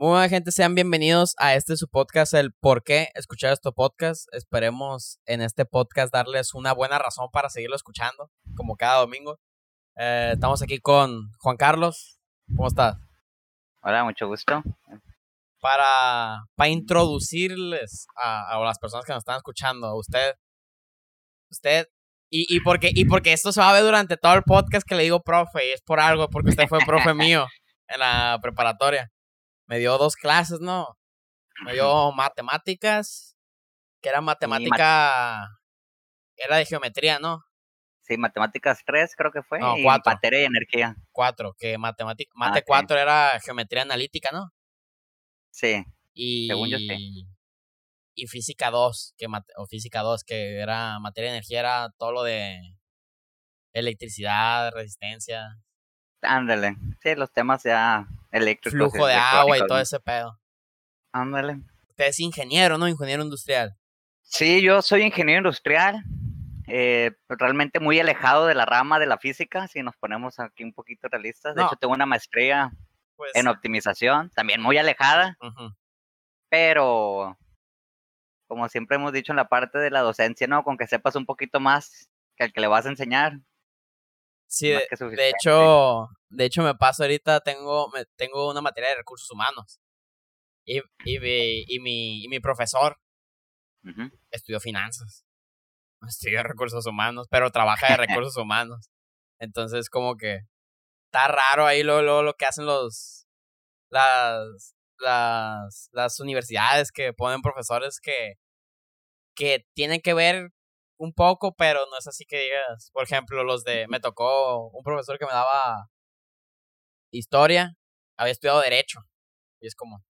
Muy buena gente, sean bienvenidos a este su podcast, el por qué escuchar este podcast. Esperemos en este podcast darles una buena razón para seguirlo escuchando, como cada domingo. Eh, estamos aquí con Juan Carlos. ¿Cómo estás? Hola, mucho gusto. Para, para introducirles a, a las personas que nos están escuchando, a usted, usted, y, y, porque, y porque esto se va a ver durante todo el podcast que le digo profe, y es por algo, porque usted fue profe mío en la preparatoria me dio dos clases, ¿no? Me dio matemáticas, que era matemática, era de geometría, ¿no? Sí, matemáticas 3 creo que fue, no, y materia y energía. 4, que matemática, ah, mate 4 era geometría analítica, ¿no? Sí, y, según yo sí. Y física 2, que o física 2, que era materia y energía, era todo lo de electricidad, resistencia. Ándale, sí, los temas ya eléctricos. Flujo de agua y todo ese pedo. Ándale. Usted es ingeniero, ¿no? Ingeniero industrial. Sí, yo soy ingeniero industrial. Eh, realmente muy alejado de la rama de la física, si nos ponemos aquí un poquito realistas. De hecho, tengo una maestría pues en optimización, también muy alejada. Pero, como siempre hemos dicho en la parte de la docencia, ¿no? Con que sepas un poquito más que al que le vas a enseñar, Sí, de, hecho, de hecho me paso ahorita, tengo, me, tengo una materia de recursos humanos. Y, y, mi, y, mi, y mi profesor estudió finanzas. Estudió recursos humanos, pero trabaja de recursos humanos. Entonces, como que está raro ahí lo, lo, lo que hacen los las, las, las universidades que ponen profesores que, que tienen que ver un poco, pero no es así que digas, por ejemplo, los de, me tocó un profesor que me daba historia, había estudiado derecho, y es como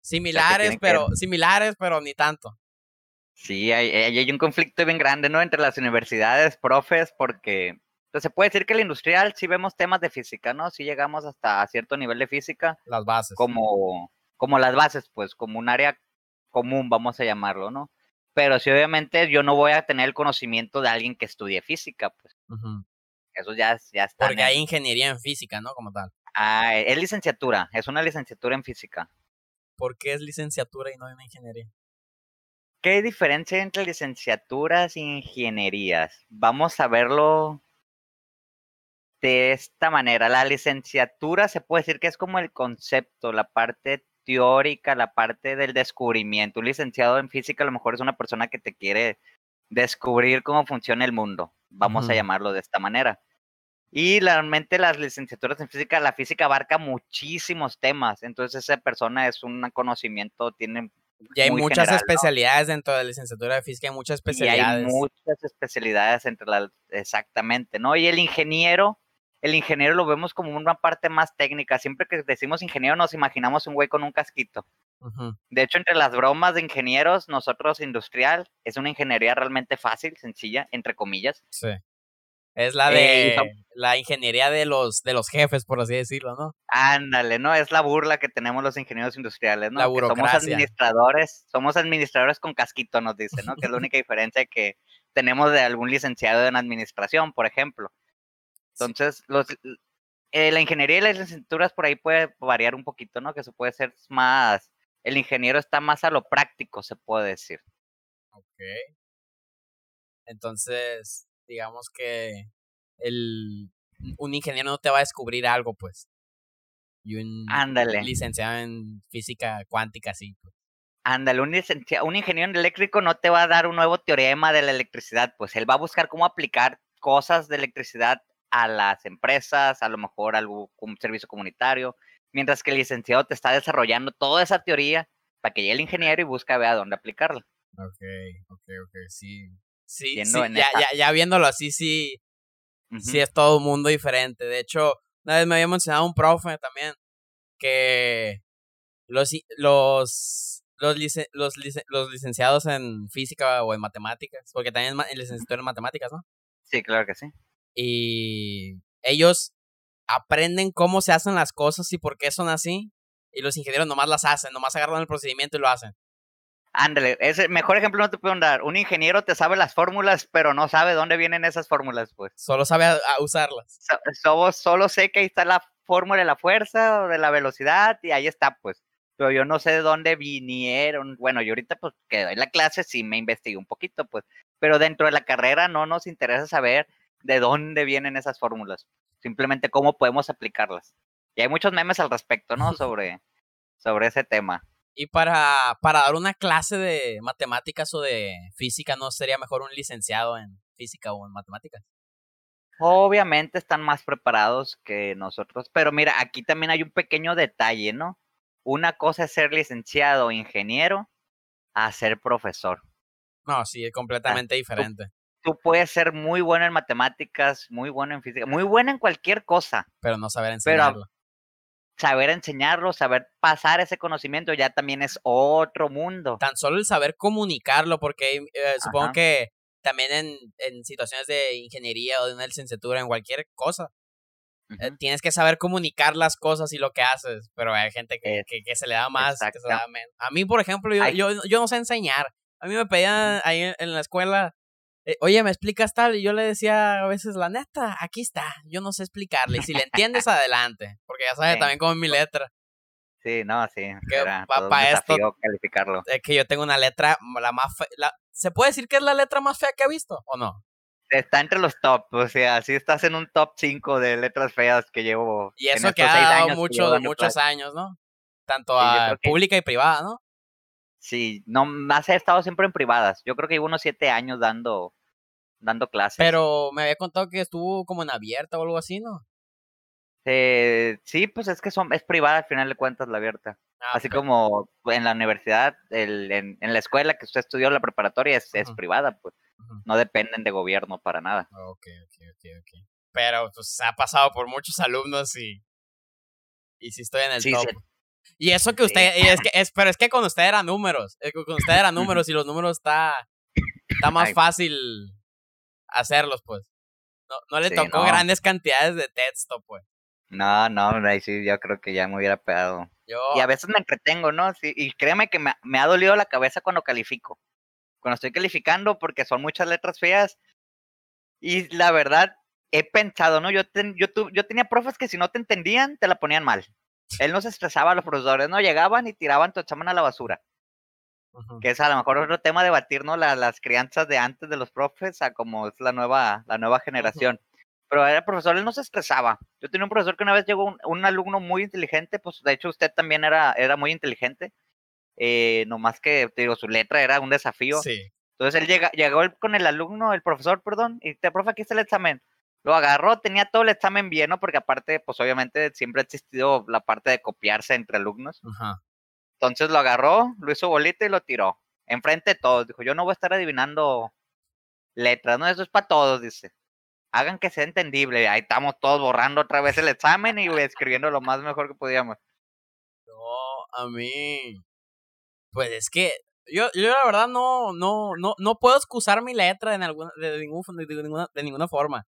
similares, pero similares, pero ni tanto. Sí, hay, hay, un conflicto bien grande, ¿no? Entre las universidades, profes, porque entonces, pues, se puede decir que el industrial sí vemos temas de física, ¿no? Sí llegamos hasta cierto nivel de física. Las bases. Como, como las bases, pues, como un área común, vamos a llamarlo, ¿no? Pero sí obviamente yo no voy a tener el conocimiento de alguien que estudie física, pues. Eso ya, ya está. Porque hay ingeniería en física, ¿no? Como tal. Ah, es licenciatura, es una licenciatura en física. ¿Por qué es licenciatura y no una ingeniería? ¿Qué diferencia entre licenciaturas e ingenierías? Vamos a verlo de esta manera. La licenciatura se puede decir que es como el concepto, la parte teórica, la parte del descubrimiento. Un licenciado en física a lo mejor es una persona que te quiere descubrir cómo funciona el mundo, vamos a llamarlo de esta manera. Y realmente las licenciaturas en física, la física abarca muchísimos temas, entonces esa persona es un conocimiento, tiene... Y hay muchas especialidades dentro de la licenciatura de física, hay muchas especialidades. Y hay muchas especialidades entre las, exactamente, ¿no? Y el ingeniero, el ingeniero lo vemos como una parte más técnica. Siempre que decimos ingeniero nos imaginamos un güey con un casquito. De hecho, entre las bromas de ingenieros, nosotros industrial es una ingeniería realmente fácil, sencilla, entre comillas. Sí. Es la de eh, la ingeniería de los de los jefes, por así decirlo, ¿no? Ándale, ¿no? Es la burla que tenemos los ingenieros industriales, ¿no? La burocracia. somos administradores, somos administradores con casquito, nos dicen, ¿no? que es la única diferencia que tenemos de algún licenciado en administración, por ejemplo. Entonces, los, eh, la ingeniería y las licenciaturas por ahí puede variar un poquito, ¿no? Que se puede ser más, el ingeniero está más a lo práctico, se puede decir. Ok. Entonces, digamos que el, un ingeniero no te va a descubrir algo, pues. Y un licenciado en física cuántica, sí. Pues. Ándale, un, un ingeniero en eléctrico no te va a dar un nuevo teorema de la electricidad, pues él va a buscar cómo aplicar cosas de electricidad a las empresas, a lo mejor algún servicio comunitario, mientras que el licenciado te está desarrollando toda esa teoría para que llegue el ingeniero y busque a ver a dónde aplicarla. Ok, ok, ok, sí. Sí, ya, ya, ya, viéndolo así, sí, sí es todo un mundo diferente. De hecho, una vez me había mencionado un profe también que los, los, los, los, los licenciados en física o en matemáticas, porque también es licenciatura en matemáticas, ¿no? Sí, claro que sí y ellos aprenden cómo se hacen las cosas y por qué son así. Y los ingenieros nomás las hacen, nomás agarran el procedimiento y lo hacen. Ándale, ese mejor ejemplo no te puedo dar. Un ingeniero te sabe las fórmulas, pero no sabe dónde vienen esas fórmulas, pues. Solo sabe usarlas. solo, solo sé que ahí está la fórmula de la fuerza o de la velocidad y ahí está, pues. Pero yo no sé de dónde vinieron. Bueno, yo ahorita pues que doy la clase sí me investigué un poquito, pues. Pero dentro de la carrera no nos interesa saber de dónde vienen esas fórmulas. Simplemente cómo podemos aplicarlas. Y hay muchos memes al respecto, ¿no? Sobre, sobre ese tema. Y para, para dar una clase de matemáticas o de física, ¿no sería mejor un licenciado en física o en matemáticas? Obviamente están más preparados que nosotros, pero mira, aquí también hay un pequeño detalle, ¿no? Una cosa es ser licenciado o ingeniero a ser profesor. No, sí, es completamente diferente. Tú, puedes ser muy bueno en matemáticas, muy bueno en física, muy bueno en cualquier cosa. Pero no saber enseñarlo. saber enseñarlo, saber pasar ese conocimiento ya también es otro mundo. Tan solo el saber comunicarlo, porque eh, supongo que también en, en situaciones de ingeniería o de una licenciatura, en cualquier cosa, eh, tienes que saber comunicar las cosas y lo que haces, pero hay gente que, que, se le da más, que se da menos. A mí, por ejemplo, yo, yo, yo, no sé enseñar. A mí me pedían ahí en, la escuela, eh, oye, ¿me explicas tal? Y yo le decía a veces, la neta, aquí está, yo no sé explicarle. Y si le entiendes, adelante, porque ya sabes también cómo es mi letra. Sí, no, sí. para esto, calificarlo. Es que yo tengo una letra, la más la, ¿Se puede decir que es la letra más fea que ha visto o no? Está entre los top, o sea, sí estás en un top 5 de letras feas que llevo. Y eso que ha dado mucho, muchos años, ¿no? Tanto a pública y privada, ¿no? Sí, no, más he estado siempre en privadas. Yo creo que llevo unos 7 años dando, dando clases. Pero me había contado que estuvo como en abierta o algo así, ¿no? Eh, sí, pues es que son, es privada al final de cuentas la abierta. Ah, Así como en la universidad, el, en, en, la escuela que usted estudió, la preparatoria, es, es privada, pues. No dependen de gobierno para nada. Ok, ok, ok, ok. Pero pues ha pasado por muchos alumnos y. Y si estoy en el top. Y eso que usted, es que, es, pero es que con usted eran números, con usted eran números y los números está, está más fácil hacerlos, pues. No, no le tocó grandes cantidades de texto, pues. No, no, ahí sí, yo creo que ya me hubiera pegado. Y a veces me entretengo, ¿no? Sí, y créeme que me, me, ha dolido la cabeza cuando califico. Cuando estoy calificando, porque son muchas letras feas. Y la verdad, he pensado, ¿no? Yo, yo, yo tenía profes que si no te entendían, te la ponían mal. Él no se estresaba a los profesores, ¿no? Llegaban y tiraban tu examen a la basura. Que es a lo mejor otro tema debatir, ¿no? las crianzas de antes de los profes a como es la nueva, la nueva generación pero el profesor él no se estresaba. Yo tenía un profesor que una vez llegó un, alumno muy inteligente, pues de hecho usted también era, era muy inteligente, eh, nomás que, te digo, su letra era un desafío. Sí. Entonces él llega, llegó con el alumno, el profesor, perdón, y te, profe, aquí está el examen. Lo agarró, tenía todo el examen bien, ¿no? Porque aparte, pues obviamente siempre ha existido la parte de copiarse entre alumnos. Ajá. Entonces lo agarró, lo hizo bolita y lo tiró. Enfrente de todos. Dijo, yo no voy a estar adivinando letras, ¿no? Eso es para todos, dice hagan que sea entendible. Ahí estamos todos borrando otra vez el examen y escribiendo lo más mejor que podíamos. No, a mí. Pues es que yo, yo la verdad no, no, no, no puedo excusar mi letra en alguna, de, ningún, de, ninguna, de ninguna forma.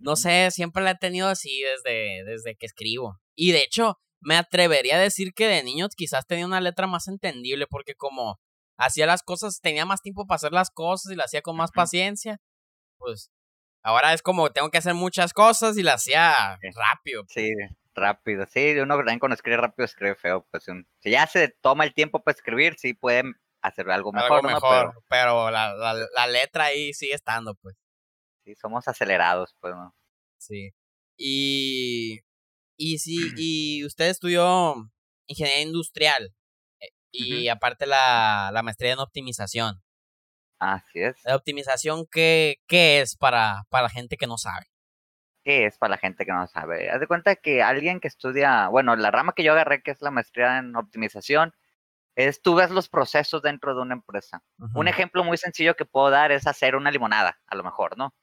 No sé, siempre la he tenido así desde, desde que escribo. Y de hecho, me atrevería a decir que de niños quizás tenía una letra más entendible porque como hacía las cosas, tenía más tiempo para hacer las cosas y la hacía con más paciencia, pues Ahora es como tengo que hacer muchas cosas y las hacía rápido. Sí, rápido. Sí, uno también cuando escribe rápido escribe feo. Pues si ya se toma el tiempo para escribir, sí pueden hacer algo mejor. Algo mejor, pero, la, la, letra ahí sigue estando, pues. Sí, somos acelerados, pues, ¿no? Sí. Y, y sí, y usted estudió ingeniería industrial eh, y aparte la, la maestría en optimización. Así es. La optimización, ¿qué, qué es para, para la gente que no sabe? ¿Qué es para la gente que no sabe? Haz de cuenta que alguien que estudia, bueno, la rama que yo agarré, que es la maestría en optimización, es tú ves los procesos dentro de una empresa. Un ejemplo muy sencillo que puedo dar es hacer una limonada, a lo mejor, ¿no?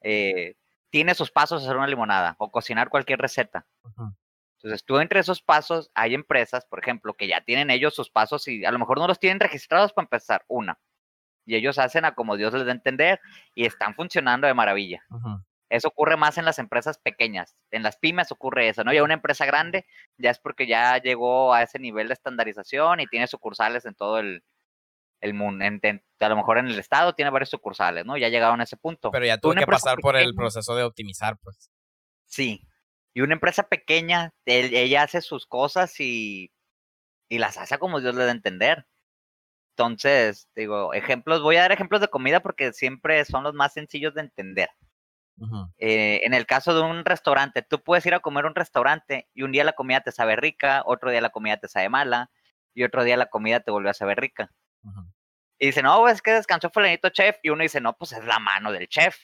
Eh, tiene sus pasos hacer una limonada o cocinar cualquier receta. Entonces, tú entre esos pasos hay empresas, por ejemplo, que ya tienen ellos sus pasos y a lo mejor no los tienen registrados para empezar, una y ellos hacen a como Dios les da a entender y están funcionando de maravilla. Eso ocurre más en las empresas pequeñas. En las pymes ocurre eso, ¿no? Ya una empresa grande ya es porque ya llegó a ese nivel de estandarización y tiene sucursales en todo el, el mundo. a lo mejor en el estado tiene varias sucursales, ¿no? Ya llegaron a ese punto. Pero ya tuvo que pasar por el proceso de optimizar, pues. Sí. Y una empresa pequeña, ella hace sus cosas y, y las hace como Dios le da a entender. Entonces, digo, ejemplos, voy a dar ejemplos de comida porque siempre son los más sencillos de entender. Eh, en el caso de un restaurante, tú puedes ir a comer a un restaurante y un día la comida te sabe rica, otro día la comida te sabe mala y otro día la comida te vuelve a saber rica. Y dice, no, es que descansó fulanito chef. Y uno dice, no, pues es la mano del chef,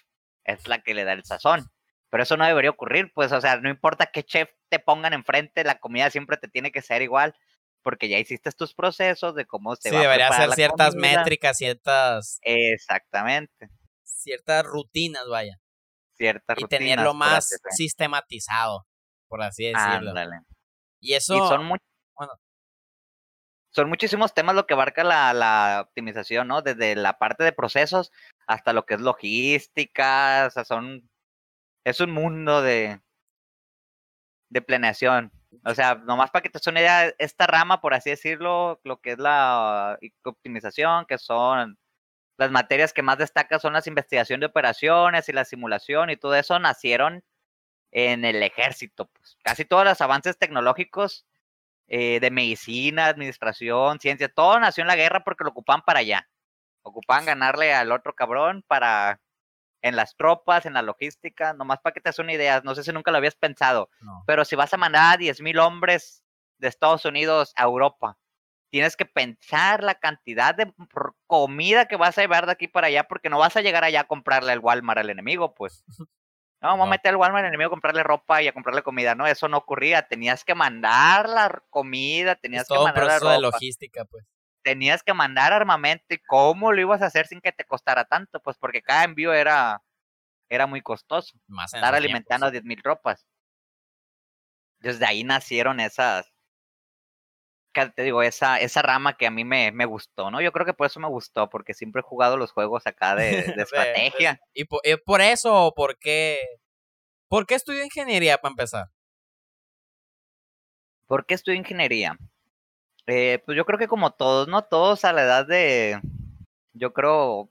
es la que le da el sazón. Pero eso no debería ocurrir, pues, o sea, no importa qué chef te pongan enfrente, la comida siempre te tiene que ser igual porque ya hiciste tus procesos de cómo se sí, debería ser ciertas métricas, ciertas... Exactamente. Ciertas rutinas, vaya. Ciertas rutinas. Y tenerlo más sistematizado, por así decirlo. Ándale. Y eso... son bueno. Son muchísimos temas lo que abarca la, la optimización, ¿no? Desde la parte de procesos hasta lo que es logística, o sea, son... Es un mundo de, de planeación. O sea, nomás para que te suene esta rama, por así decirlo, lo que es la optimización, que son las materias que más destacan son las investigación de operaciones y la simulación y todo eso nacieron en el ejército. Pues. Casi todos los avances tecnológicos eh, de medicina, administración, ciencia, todo nació en la guerra porque lo ocupaban para allá. Ocupaban ganarle al otro cabrón para en las tropas, en la logística, nomás para que te hagas una idea, no sé si nunca lo habías pensado, pero si vas a mandar a 10.000 hombres de Estados Unidos a Europa, tienes que pensar la cantidad de comida que vas a llevar de aquí para allá, porque no vas a llegar allá a comprarle el Walmart al enemigo, pues. No, vamos a meter al Walmart al enemigo a comprarle ropa y a comprarle comida. No, eso no ocurría. Tenías que mandar la comida, tenías que mandar la ropa. de logística, pues tenías que mandar armamento y cómo lo ibas a hacer sin que te costara tanto, pues porque cada envío era, era muy costoso. estar alimentando a 10.000 mil tropas. Desde ahí nacieron esas, te digo, esa, esa rama que a mí me, me gustó, ¿no? Yo creo que por eso me gustó, porque siempre he jugado los juegos acá de, de estrategia. ¿Y por, y por eso por qué? ¿Por qué estudió ingeniería para empezar? ¿Por qué estudió ingeniería? Eh, pues yo creo que como todos, ¿no? Todos a la edad de, yo creo,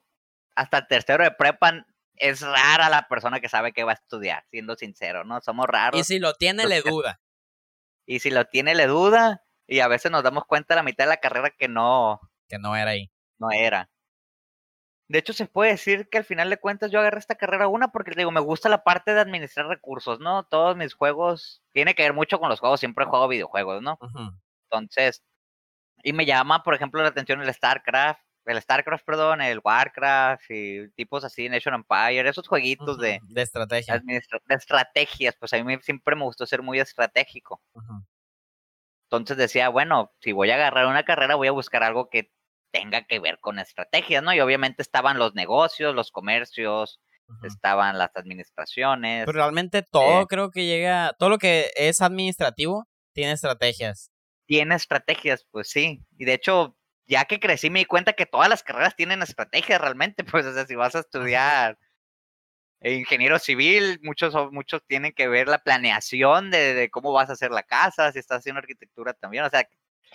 hasta el tercero de prepa, es rara la persona que sabe que va a estudiar, siendo sincero, ¿no? Somos raros. Y si lo tiene, le duda. Y si lo tiene, le duda. Y a veces nos damos cuenta a la mitad de la carrera que no. Que no era ahí. No era. De hecho, se puede decir que al final de cuentas yo agarré esta carrera una porque digo, me gusta la parte de administrar recursos, ¿no? Todos mis juegos, tiene que ver mucho con los juegos, siempre jugado videojuegos, ¿no? Entonces, y me llama, por ejemplo, la atención el StarCraft, el StarCraft, perdón, el Warcraft y tipos así, Nation Empire, esos jueguitos de... De estrategia. De estrategias, pues a mí siempre me gustó ser muy estratégico. Entonces decía, bueno, si voy a agarrar una carrera, voy a buscar algo que tenga que ver con estrategias, ¿no? Y obviamente estaban los negocios, los comercios, estaban las administraciones. Pero realmente todo eh creo que llega, todo lo que es administrativo tiene estrategias tiene estrategias, pues sí. Y de hecho, ya que crecí me di cuenta que todas las carreras tienen estrategias realmente, pues o sea, si vas a estudiar ingeniero civil, muchos, muchos tienen que ver la planeación de, cómo vas a hacer la casa, si estás haciendo arquitectura también, o sea,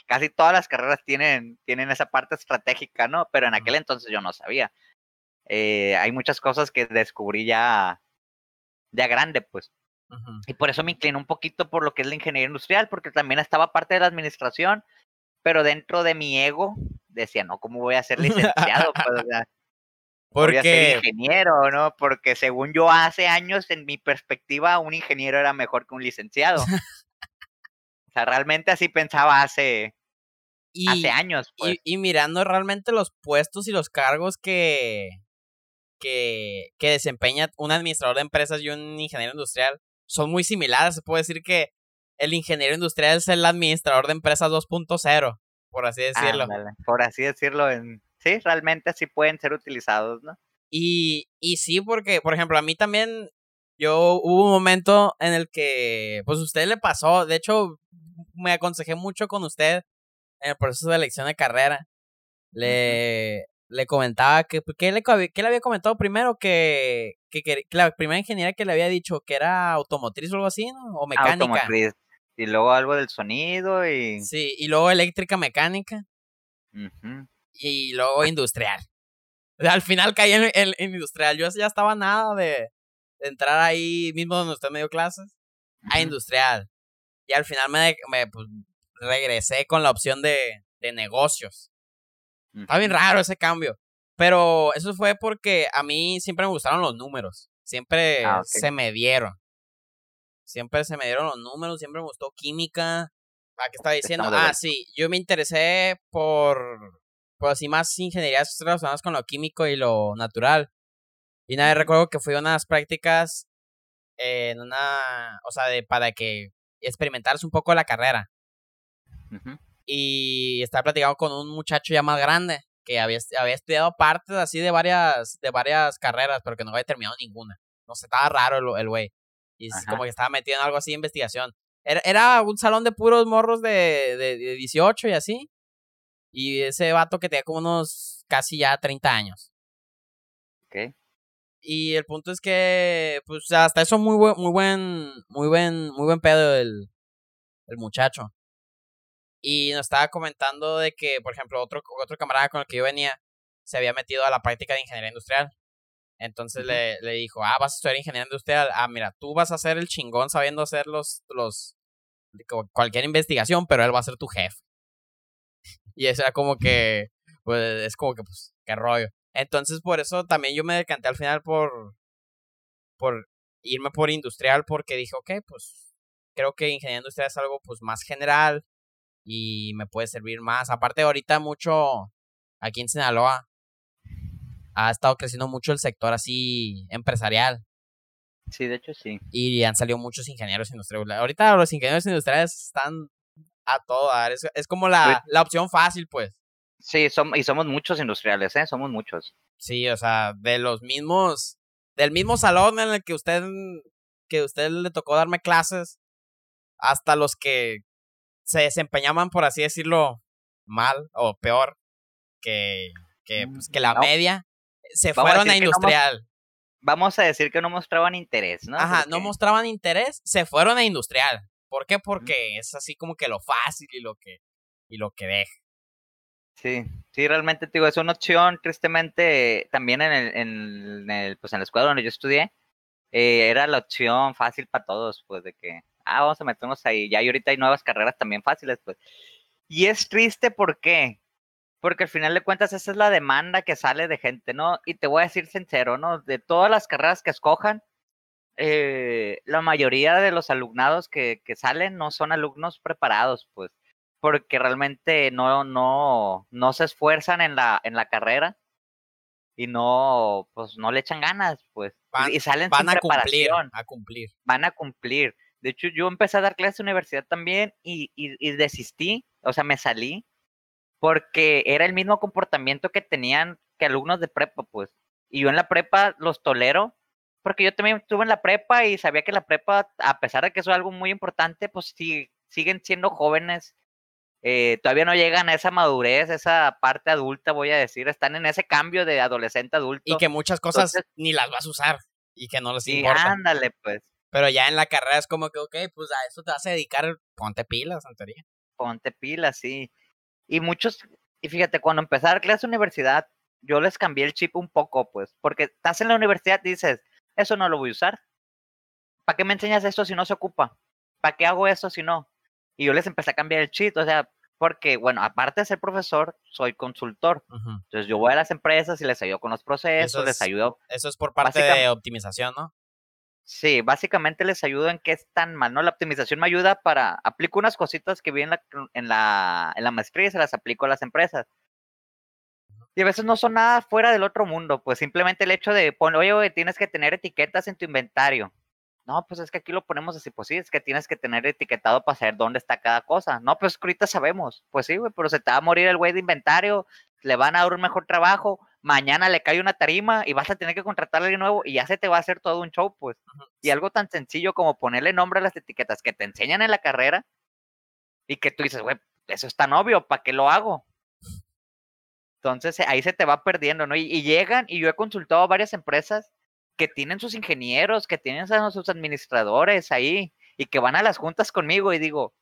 casi todas las carreras tienen, tienen esa parte estratégica, ¿no? Pero en aquel entonces yo no sabía. Eh, hay muchas cosas que descubrí ya, ya grande, pues. Y por eso me inclino un poquito por lo que es la ingeniería industrial, porque también estaba parte de la administración, pero dentro de mi ego decía, no, ¿cómo voy a ser licenciado? pues, voy a ser ingeniero, ¿no? Porque según yo hace años, en mi perspectiva, un ingeniero era mejor que un licenciado. o sea, realmente así pensaba hace, hace años. Pues. Y, mirando realmente los puestos y los cargos que, que, que desempeña un administrador de empresas y un ingeniero industrial, son muy similares. Se puede decir que el ingeniero industrial es el administrador de empresas 2.0, por así decirlo. por así decirlo, en... sí, realmente sí pueden ser utilizados, ¿no? Y, y sí, porque, por ejemplo, a mí también, yo hubo un momento en el que, pues, usted le pasó, de hecho, me aconsejé mucho con usted en el proceso de elección de carrera. Le, le comentaba que, ¿qué le, qué le había comentado primero? Que, que, que, la primera ingeniera que le había dicho que era automotriz o algo así, ¿no? O mecánica. Automotriz. Y luego algo del sonido y... Sí, y luego eléctrica mecánica. Y luego industrial. Al final caí en, en, industrial. Yo ya estaba nada de, entrar ahí mismo donde usted me dio clases. a industrial. Y al final me, me pues, regresé con la opción de, de negocios. Está bien raro ese cambio. Pero eso fue porque a mí siempre me gustaron los números. Siempre ah, se me dieron. Siempre se me dieron los números, siempre me gustó química. ¿A qué estaba diciendo? Ah, sí, yo me interesé por, por así más ingenierías relacionadas con lo químico y lo natural. Y nada, recuerdo que fui a unas prácticas en una, o sea, de, para que experimentaras un poco la carrera. Y estaba platicando con un muchacho ya más grande que había, había estudiado partes así de varias, de varias carreras, pero que no había terminado ninguna. No sé, estaba raro el güey. Y como que estaba metido en algo así de investigación. Era, era un salón de puros morros de, de, de 18 y así. Y ese vato que tenía como unos casi ya 30 años. Ok. Y el punto es que, pues, hasta eso muy buen, muy buen, muy buen, muy buen pedo el, el muchacho. Y nos estaba comentando de que, por ejemplo, otro, otro camarada con el que yo venía se había metido a la práctica de ingeniería industrial. Entonces le, le dijo, ah, vas a estudiar ingeniería industrial. Ah, mira, tú vas a ser el chingón sabiendo hacer los, los, cualquier investigación, pero él va a ser tu jefe. Y eso era como que, pues, es como que, pues, qué rollo. Entonces, por eso también yo me decanté al final por, por irme por industrial, porque dije, ok, pues, creo que ingeniería industrial es algo, pues, más general y me puede servir más. Aparte, ahorita mucho, aquí en Sinaloa, ha estado creciendo mucho el sector así empresarial. Sí, de hecho sí. Y han salido muchos ingenieros industriales. Ahorita los ingenieros industriales están a todo Es, es como la, la, opción fácil, pues. Sí, y somos muchos industriales, ¿eh? Somos muchos. Sí, o sea, de los mismos, del mismo salón en el que usted, que usted le tocó darme clases, hasta los que se desempeñaban, por así decirlo, mal o peor que, que, mm, pues, que la media, se fueron a, industrial. vamos a decir que no mostraban interés, ¿no? Ajá, no mostraban interés, se fueron a industrial. ¿Por qué? Porque es así como que lo fácil y lo que, y lo que deja. Sí, sí, realmente te digo, es una opción, tristemente, también en el, en el, pues en la escuela donde yo estudié, eh, era la opción fácil para todos, pues de que, ah, vamos a meternos ahí, ya y ahorita hay nuevas carreras también fáciles, pues. Y es triste, ¿por qué? Porque al final de cuentas esa es la demanda que sale de gente, ¿no? Y te voy a decir sincero, ¿no? De todas las carreras que escojan, eh, la mayoría de los alumnados que, que, salen no son alumnos preparados, pues, porque realmente no, no, no se esfuerzan en la, en la carrera y no, pues, no le echan ganas, pues, y salen van a Cumplir, a cumplir. Van a cumplir. De hecho, yo empecé a dar clases en universidad también y, y, y desistí, o sea, me salí porque era el mismo comportamiento que tenían que alumnos de prepa, pues. Y yo en la prepa los tolero porque yo también estuve en la prepa y sabía que la prepa, a pesar de que eso es algo muy importante, pues sí, siguen siendo jóvenes, eh, todavía no llegan a esa madurez, esa parte adulta, voy a decir, están en ese cambio de adolescente adulto. Y que muchas cosas ni las vas a usar y que no les sí, importa. ándale, pues. Pero ya en la carrera es como que, ok, pues a eso te vas a dedicar, ponte pilas, en teoría. Ponte pilas, sí. Y muchos, y fíjate, cuando dar clase universidad, yo les cambié el chip un poco, pues, porque estás en la universidad dices, eso no lo voy a usar. ¿Para qué me enseñas esto si no se ocupa? ¿Para qué hago eso si no? Y yo les empecé a cambiar el cheat, o sea, porque, bueno, aparte de ser profesor, soy consultor. Entonces yo voy a las empresas y les ayudo con los procesos, les ayudo. Eso es por parte de optimización, ¿no? Sí, básicamente les ayudo en qué es tan mal, ¿no? La optimización me ayuda para, aplico unas cositas que vi en la, en la, en la maestría y se las aplico a las empresas. Y a veces no son nada fuera del otro mundo, pues simplemente el hecho de, poner, oye, tienes que tener etiquetas en tu inventario. No, pues es que aquí lo ponemos así, pues sí, es que tienes que tener etiquetado para saber dónde está cada cosa. No, pues ahorita sabemos. Pues sí, güey, pero se te va a morir el güey de inventario, le van a dar un mejor trabajo, mañana le cae una tarima y vas a tener que contratar a alguien nuevo y ya se te va a hacer todo un show, pues. Y algo tan sencillo como ponerle nombre a las etiquetas que te enseñan en la carrera y que tú dices, güey, eso es tan obvio, ¿para qué lo hago? Entonces ahí se te va perdiendo, ¿no? Y, llegan, y yo he consultado a varias empresas que tienen sus ingenieros, que tienen a sus administradores ahí, y que van a las juntas conmigo y digo,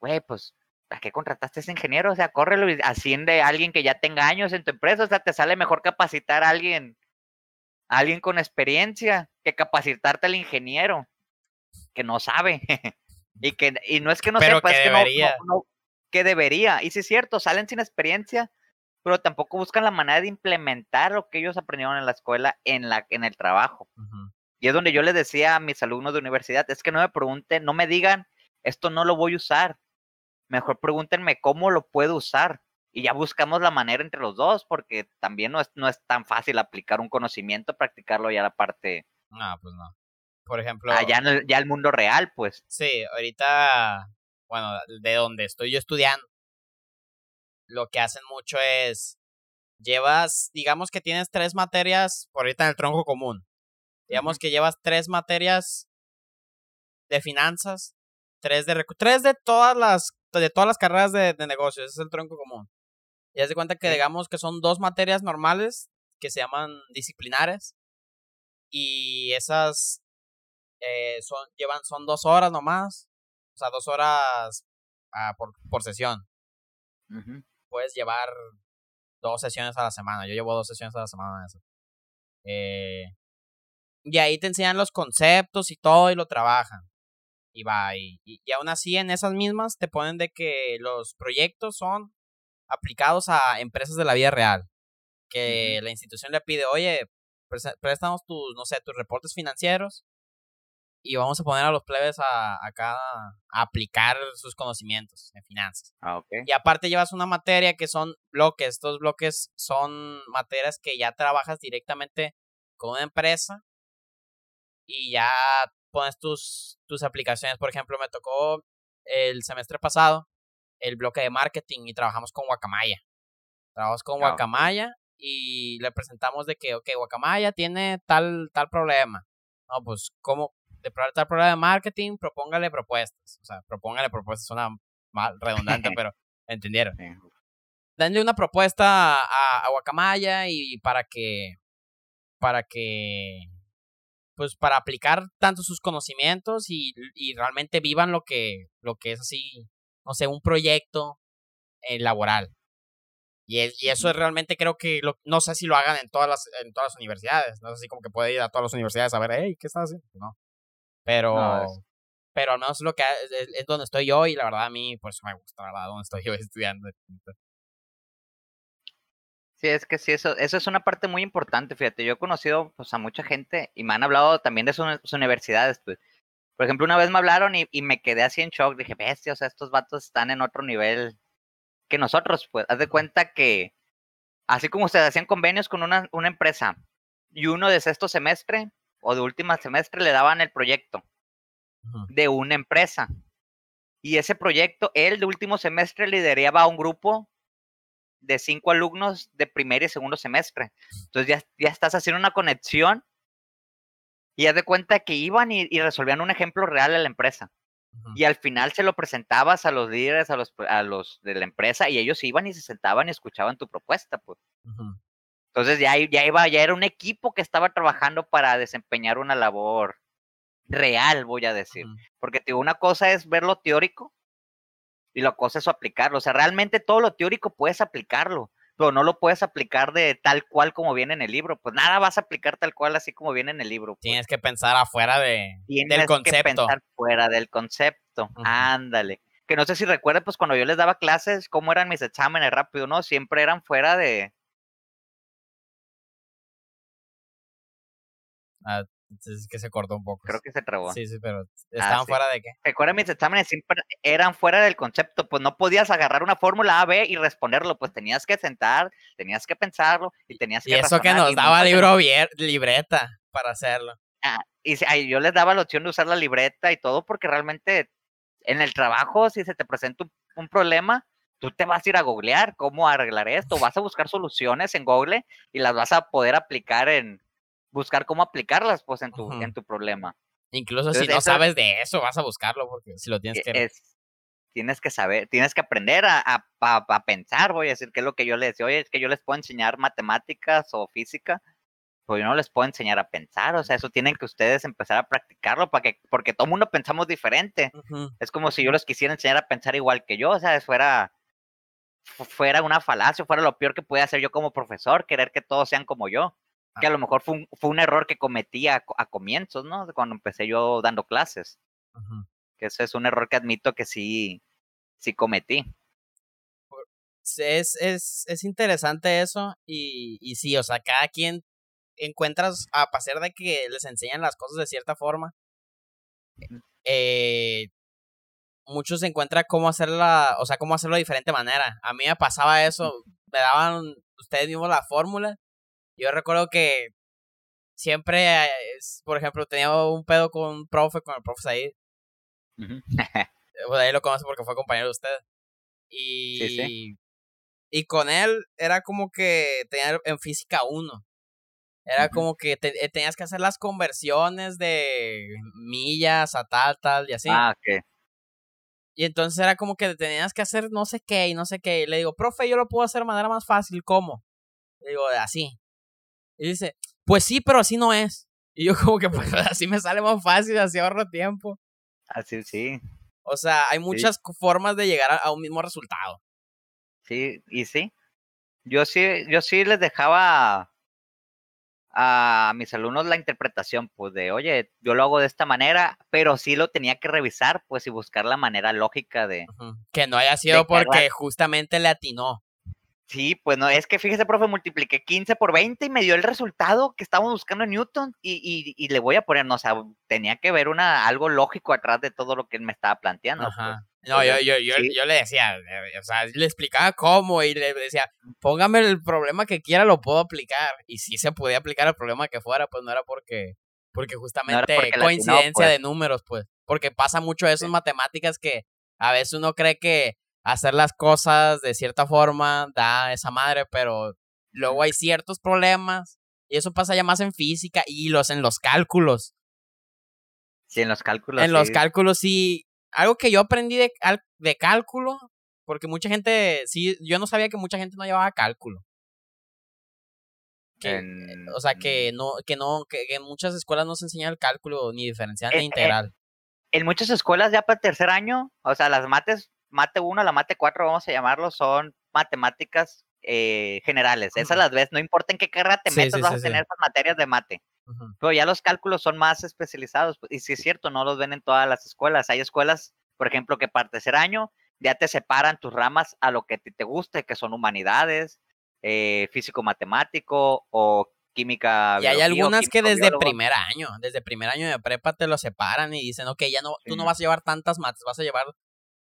güey, pues, ¿a qué contrataste a ese ingeniero? O sea, córrelo y asciende a alguien que ya tenga años en tu empresa, o sea, te sale mejor capacitar a alguien, a alguien con experiencia, que capacitarte al ingeniero. que no sabe. y que y no es que no sepa, es que debería. No, que debería. Y sí es cierto, salen sin experiencia, pero tampoco buscan la manera de implementar lo que ellos aprendieron en la escuela en, la, en el trabajo. Y es donde yo les decía a mis alumnos de universidad, es que no me pregunten, no me digan, esto no lo voy a usar. Mejor pregúntenme cómo lo puedo usar. Y ya buscamos la manera entre los dos, porque también no es, no es tan fácil aplicar un conocimiento, practicarlo ya la parte. No, pues no. Por ejemplo. Allá en el, ya el mundo real, pues. Sí, ahorita, bueno, de donde estoy yo estudiando, lo que hacen mucho es. Llevas, digamos que tienes tres materias por ahorita en el tronco común. Digamos que llevas tres materias de finanzas, tres de tres de todas las de todas las carreras de, de negocios, ese es el tronco común. Y haz de cuenta que digamos que son dos materias normales que se llaman disciplinares y esas eh, son llevan son dos horas nomás, o sea dos horas ah, por, por sesión. Puedes llevar dos sesiones a la semana. Yo llevo dos sesiones a la semana de eso. Eh, y ahí te enseñan los conceptos y todo y lo trabajan. Y va, y, y, aún así en esas mismas te ponen de que los proyectos son aplicados a empresas de la vida real. Que la institución le pide, oye, préstanos tus, no sé, tus reportes financieros y vamos a poner a los plebes a, acá a aplicar sus conocimientos en finanzas. Ah, okay. Y aparte llevas una materia que son bloques. Estos bloques son materias que ya trabajas directamente con una empresa y ya pones tus, tus aplicaciones. Por ejemplo, me tocó el semestre pasado el bloque de marketing y trabajamos con Guacamaya. Trabajamos con ah, Guacamaya y le presentamos de que, ok, Guacamaya tiene tal, tal problema. No, pues, ¿cómo? De tal problema de marketing, propóngale propuestas. O sea, propóngale propuestas, suena mal, redundante, pero entendieron. Denle una propuesta a, a Guacamaya y para que, para que pues para aplicar tanto sus conocimientos y, y realmente vivan lo que, lo que es así, no sé, un proyecto eh, laboral. Y, y, eso es realmente creo que no sé si lo hagan en todas las en todas las universidades, no sé si como que puede ir a todas las universidades a ver, hey, ¿qué estás haciendo? No. Pero pero al menos lo que es, es, donde estoy yo y la verdad a mí pues me gusta, la verdad, donde estoy yo estudiando. Sí, es que sí, eso, eso es una parte muy importante, fíjate, yo he conocido pues, a mucha gente y me han hablado también de sus, universidades, pues. Por ejemplo, una vez me hablaron y, y, me quedé así en shock, dije, bestia, o sea, estos vatos están en otro nivel que nosotros, pues, haz de cuenta que, así como ustedes hacían convenios con una, una empresa y uno de sexto semestre o de última semestre le daban el proyecto de una empresa. Y ese proyecto, él de último semestre lideraba a un grupo de cinco alumnos de primer y segundo semestre. Entonces ya, ya estás haciendo una conexión y haz de cuenta que iban y, resolvían un ejemplo real a la empresa. Y al final se lo presentabas a los líderes, a los, a los de la empresa, y ellos iban y se sentaban y escuchaban tu propuesta, pues. Entonces ya, ya iba, ya era un equipo que estaba trabajando para desempeñar una labor real, voy a decir. Porque digo, una cosa es ver lo teórico y la cosa es aplicarlo. O sea, realmente todo lo teórico puedes aplicarlo, pero no lo puedes aplicar de tal cual como viene en el libro. Pues nada vas a aplicar tal cual así como viene en el libro. Pues. Tienes que pensar afuera de, Tienes del concepto. que pensar fuera del concepto. Ándale. Que no sé si recuerdas, pues cuando yo les daba clases, cómo eran mis exámenes rápido, ¿no? Siempre eran fuera de, Ah, es que se cortó un poco. Creo que se trabó. Sí, sí, pero ah, ¿estaban fuera de qué? Recuerda, mis exámenes siempre eran fuera del concepto, pues no podías agarrar una fórmula A, B y responderlo, pues tenías que sentar, tenías que pensarlo y tenías que Y eso que nos daba libro libreta para hacerlo. Ah, y yo les daba la opción de usar la libreta y todo porque realmente en el trabajo, si se te presenta un, problema, tú te vas a ir a googlear cómo arreglar esto, vas a buscar soluciones en Google y las vas a poder aplicar en, buscar cómo aplicarlas pues en tu, en tu problema. Incluso si no sabes de eso, vas a buscarlo porque si lo tienes e, que... tienes que saber, tienes que aprender a, a, a, pensar, voy a decir que es lo que yo les decía, oye, es que yo les puedo enseñar matemáticas o física, pues yo no les puedo enseñar a pensar, o sea, eso tienen que ustedes empezar a practicarlo para que, porque todo mundo pensamos diferente. Es como si yo les quisiera enseñar a pensar igual que yo, o sea, fuera, fuera una falacia, fuera lo peor que puede hacer yo como profesor, querer que todos sean como yo que a lo mejor fue un, fue un error que cometí a, comienzos, ¿no? Cuando empecé yo dando clases. Que ese es un error que admito que sí, sí cometí. Es, es, es interesante eso y, y sí, o sea, cada quien encuentras, a pasar de que les enseñan las cosas de cierta forma, eh, muchos encuentran cómo hacerla, o sea, cómo hacerlo de diferente manera. A mí me pasaba eso, me daban ustedes mismos la fórmula. Yo recuerdo que siempre, eh, por ejemplo, tenía un pedo con un profe, con el profe Said. pues ahí lo conoce porque fue compañero de usted. Y, y con él era como que tenía en física uno. Era como que eh, tenías que hacer las conversiones de millas a tal, tal y así. Ah, ok. Y entonces era como que tenías que hacer no sé qué y no sé qué. Y le digo, profe, yo lo puedo hacer de manera más fácil. ¿Cómo? Le digo, así. Y dice, pues sí, pero así no es. Y yo como que pues así me sale más fácil, así ahorro tiempo. Así sí. O sea, hay muchas formas de llegar a, un mismo resultado. Sí, y sí. Yo sí, yo sí les dejaba a mis alumnos la interpretación, pues de, oye, yo lo hago de esta manera, pero sí lo tenía que revisar, pues y buscar la manera lógica de... Que no haya sido porque justamente le atinó. Sí, pues no, es que fíjese, profe, multipliqué 15 por 20 y me dio el resultado que estábamos buscando en Newton y, y, y le voy a poner, no, o sea, tenía que ver una, algo lógico atrás de todo lo que él me estaba planteando. Pues. Ajá. No, yo, yo, yo, yo, le decía, o sea, le explicaba cómo y le decía, póngame el problema que quiera, lo puedo aplicar. Y si se podía aplicar el problema que fuera, pues no era porque, porque justamente coincidencia de pues. números, pues. Porque pasa mucho eso en matemáticas que a veces uno cree que hacer las cosas de cierta forma da esa madre, pero luego hay ciertos problemas y eso pasa ya más en física y los en los cálculos. Sí, en los cálculos. En los cálculos sí, algo que yo aprendí de, de cálculo, porque mucha gente, sí, yo no sabía que mucha gente no llevaba cálculo. Que, O sea, que no, que no, que, en muchas escuelas no se enseña el cálculo ni diferencial ni integral. en muchas escuelas ya para tercer año, o sea, las mates, mate 1, la mate 4, vamos a llamarlo, son matemáticas eh, generales. Esas las ves, no importa en qué carrera te metas, vas a tener esas materias de mate. Pero ya los cálculos son más especializados. Y si es cierto, no los ven en todas las escuelas. Hay escuelas, por ejemplo, que para tercer año ya te separan tus ramas a lo que te, guste, que son humanidades, eh, físico-matemático o química. Y hay algunas que desde primer año, desde primer año de prepa te lo separan y dicen, ok, ya no, tú no vas a llevar tantas mates, vas a llevar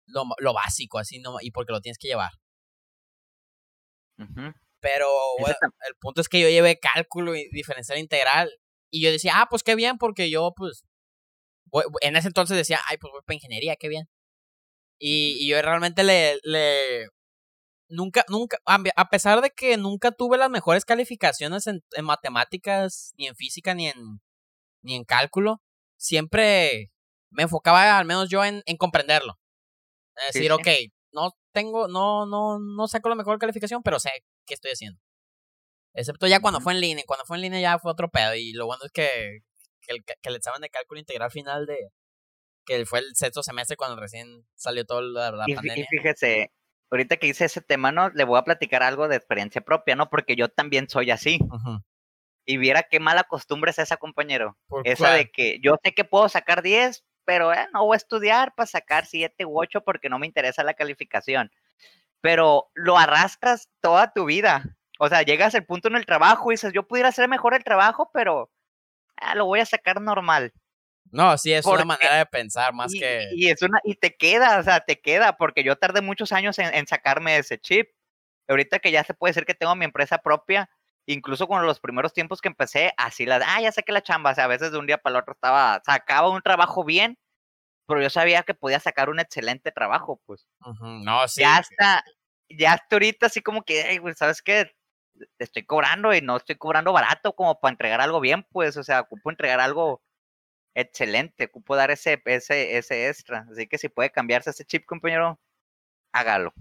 lo, lo básico, así, no, y porque lo tienes que llevar. Pero bueno, el punto es que yo llevé cálculo y diferencial integral. Y yo decía, ah, pues qué bien, porque yo, pues, en ese entonces decía, ay, pues voy para ingeniería, qué bien. Y, yo realmente le, le, nunca, nunca, a pesar de que nunca tuve las mejores calificaciones en, en matemáticas, ni en física, ni en, ni en cálculo, siempre me enfocaba, al menos yo, en, en comprenderlo. Es decir, ok, no tengo, no, no, no saco la mejor calificación, pero sé qué estoy haciendo. Excepto ya cuando fue en línea. Cuando fue en línea ya fue otro pedo. Y lo bueno es que, que, el, que el examen de cálculo integral final de. que fue el sexto semestre cuando recién salió todo la, la y, pandemia. Y fíjese, ahorita que hice ese tema, ¿no? Le voy a platicar algo de experiencia propia, ¿no? Porque yo también soy así. Y viera qué mala costumbre es esa, compañero. esa de que yo sé que puedo sacar 10, pero eh, no voy a estudiar para sacar 7 u 8 porque no me interesa la calificación. Pero lo arrastras toda tu vida. O sea, llegas al punto en el trabajo y dices, yo pudiera hacer mejor el trabajo, pero ah, lo voy a sacar normal. No, sí, es una manera de pensar más que... Y, es una, y te queda, o sea, te queda, porque yo tardé muchos años en, en sacarme ese chip. Ahorita que ya se puede decir que tengo mi empresa propia, incluso con los primeros tiempos que empecé, así la, ah, ya sé que la chamba, o sea, a veces de un día para el otro estaba, sacaba un trabajo bien, pero yo sabía que podía sacar un excelente trabajo, pues. No, sí. Ya hasta, ya hasta ahorita así como que, güey, ¿sabes qué? Te estoy cobrando y no estoy cobrando barato como para entregar algo bien, pues, o sea, ocupo entregar algo excelente, ocupo dar ese, ese, ese extra. Así que si puede cambiarse ese chip, compañero, hágalo.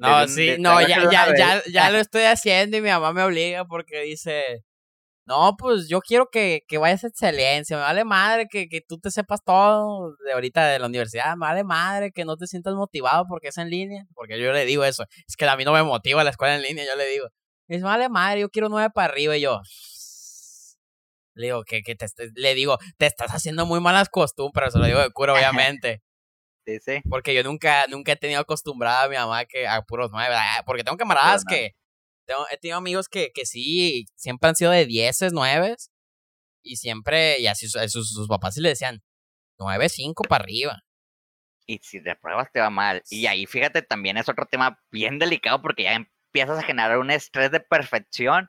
No, sí, no, ya, ya, ya, ya lo estoy haciendo y mi mamá me obliga porque dice, no, pues yo quiero que, que vayas a excelencia, me vale madre que, que tú te sepas todo de ahorita de la universidad, me vale madre que no te sientas motivado porque es en línea, porque yo le digo eso, es que a mí no me motiva la escuela en línea, yo le digo, es vale madre, yo quiero nueve para arriba y yo, Le digo, que, que te, le digo, te estás haciendo muy malas costumbres, se lo digo de cura, obviamente. Sí, sí. Porque yo nunca, nunca he tenido acostumbrada a mi mamá que a puros nueve, porque tengo camaradas que, tengo, he tenido amigos que, que sí, siempre han sido de dieces, nueves, y siempre, y así sus, sus papás sí le decían, nueve, cinco para arriba. Y si te pruebas te va mal. Y ahí fíjate, también es otro tema bien delicado porque ya empiezas a generar un estrés de perfección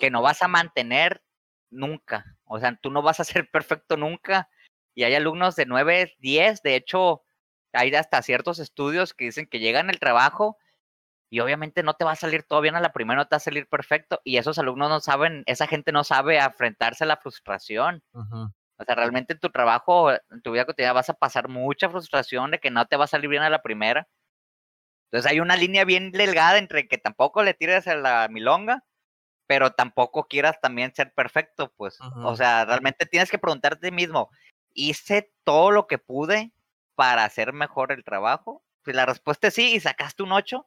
que no vas a mantener nunca. O sea, tú no vas a ser perfecto nunca. Y hay alumnos de 9, 10, de hecho, hay hasta ciertos estudios que dicen que llegan al trabajo y obviamente no te va a salir todo bien a la primera, no te va a salir perfecto. Y esos alumnos no saben, esa gente no sabe enfrentarse a la frustración. O sea, realmente en tu trabajo, en tu vida cotidiana vas a pasar mucha frustración de que no te va a salir bien a la primera. Entonces hay una línea bien delgada entre que tampoco le tires a la milonga, pero tampoco quieras también ser perfecto, pues. O sea, realmente tienes que preguntarte a ti mismo, ¿hice todo lo que pude para hacer mejor el trabajo? Si la respuesta es sí y sacaste un 8,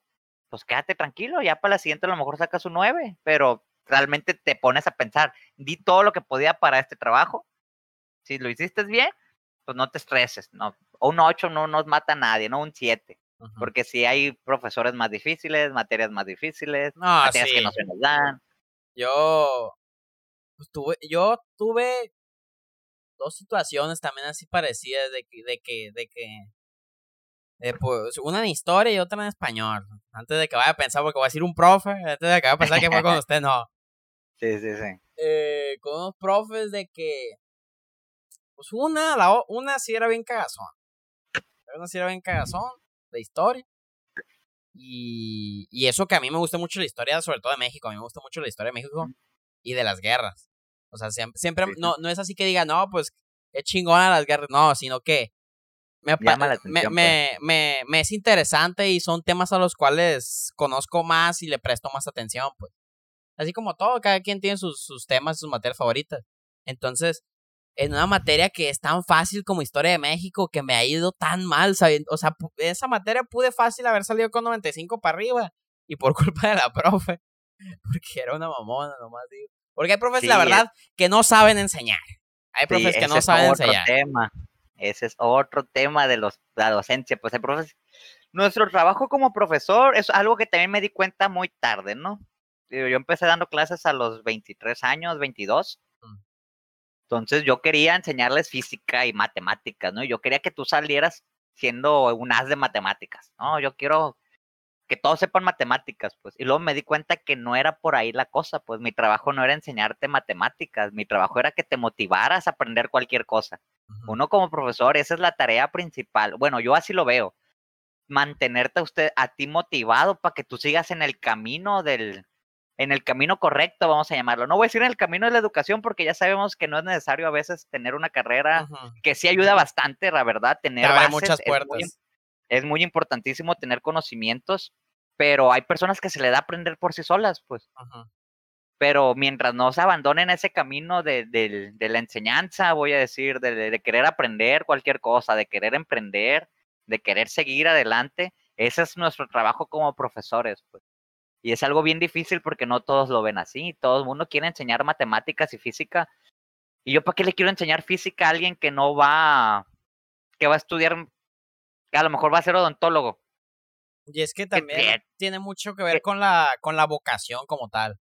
pues quédate tranquilo, ya para la siguiente a lo mejor sacas un 9, pero realmente te pones a pensar, di todo lo que podía para este trabajo. Si lo hiciste bien, pues no te estreses, no. Un 8 no nos mata a nadie, no un 7. Porque si hay profesores más difíciles, materias más difíciles, materias que no se nos dan. Yo, pues, tuve, yo tuve dos situaciones también así parecidas de que, de que, de que, pues, una en historia y otra en español. Antes de que vaya a pensar, porque voy a decir un profe, antes de que vaya a pensar que fue con usted, no. Sí, sí, sí. Eh, con unos profes de que, pues una, la, una sí era bien cagazón. Una sí era bien cagazón de historia. Y, y eso que a mí me gusta mucho la historia, sobre todo de México, a mí me gusta mucho la historia de México y de las guerras. O sea, siempre, siempre no, no es así que diga, no, pues es chingona las guerras, no, sino que me, me, pues. me, me, es interesante y son temas a los cuales conozco más y le presto más atención, pues. Así como todo, cada quien tiene sus, sus temas, sus materias favoritas. Entonces, en una materia que es tan fácil como Historia de México, que me ha ido tan mal, O sea, esa materia pude fácil haber salido con 95 para arriba y por culpa de la profe, porque era una mamona nomás, digo. Porque hay profes, la verdad, que no saben enseñar. Hay profes que no saben otro enseñar. Tema. Ese es otro tema de los, la docencia. Pues hay profes. Nuestro trabajo como profesor es algo que también me di cuenta muy tarde, ¿no? Yo empecé dando clases a los 23 años, 22. Entonces yo quería enseñarles física y matemáticas, ¿no? Yo quería que tú salieras siendo un as de matemáticas, ¿no? Yo quiero que todos sepan matemáticas, pues. Y luego me di cuenta que no era por ahí la cosa, pues mi trabajo no era enseñarte matemáticas, mi trabajo era que te motivaras a aprender cualquier cosa. Uno como profesor, esa es la tarea principal. Bueno, yo así lo veo. Mantenerte a usted, a ti motivado para que tú sigas en el camino del, en el camino correcto, vamos a llamarlo. No voy a decir en el camino de la educación porque ya sabemos que no es necesario a veces tener una carrera que sí ayuda bastante, la verdad, tener muchas puertas. Es muy, importantísimo tener conocimientos, pero hay personas que se le da aprender por sí solas, pues. Pero mientras no se abandonen ese camino de, de, la enseñanza, voy a decir, de, de querer aprender cualquier cosa, de querer emprender, de querer seguir adelante, ese es nuestro trabajo como profesores, pues. Y es algo bien difícil porque no todos lo ven así. Todo el mundo quiere enseñar matemáticas y física. Y yo, ¿para qué le quiero enseñar física a alguien que no va, que va a estudiar, a lo mejor va a ser odontólogo? Y es que también tiene mucho que ver con la, con la vocación como tal.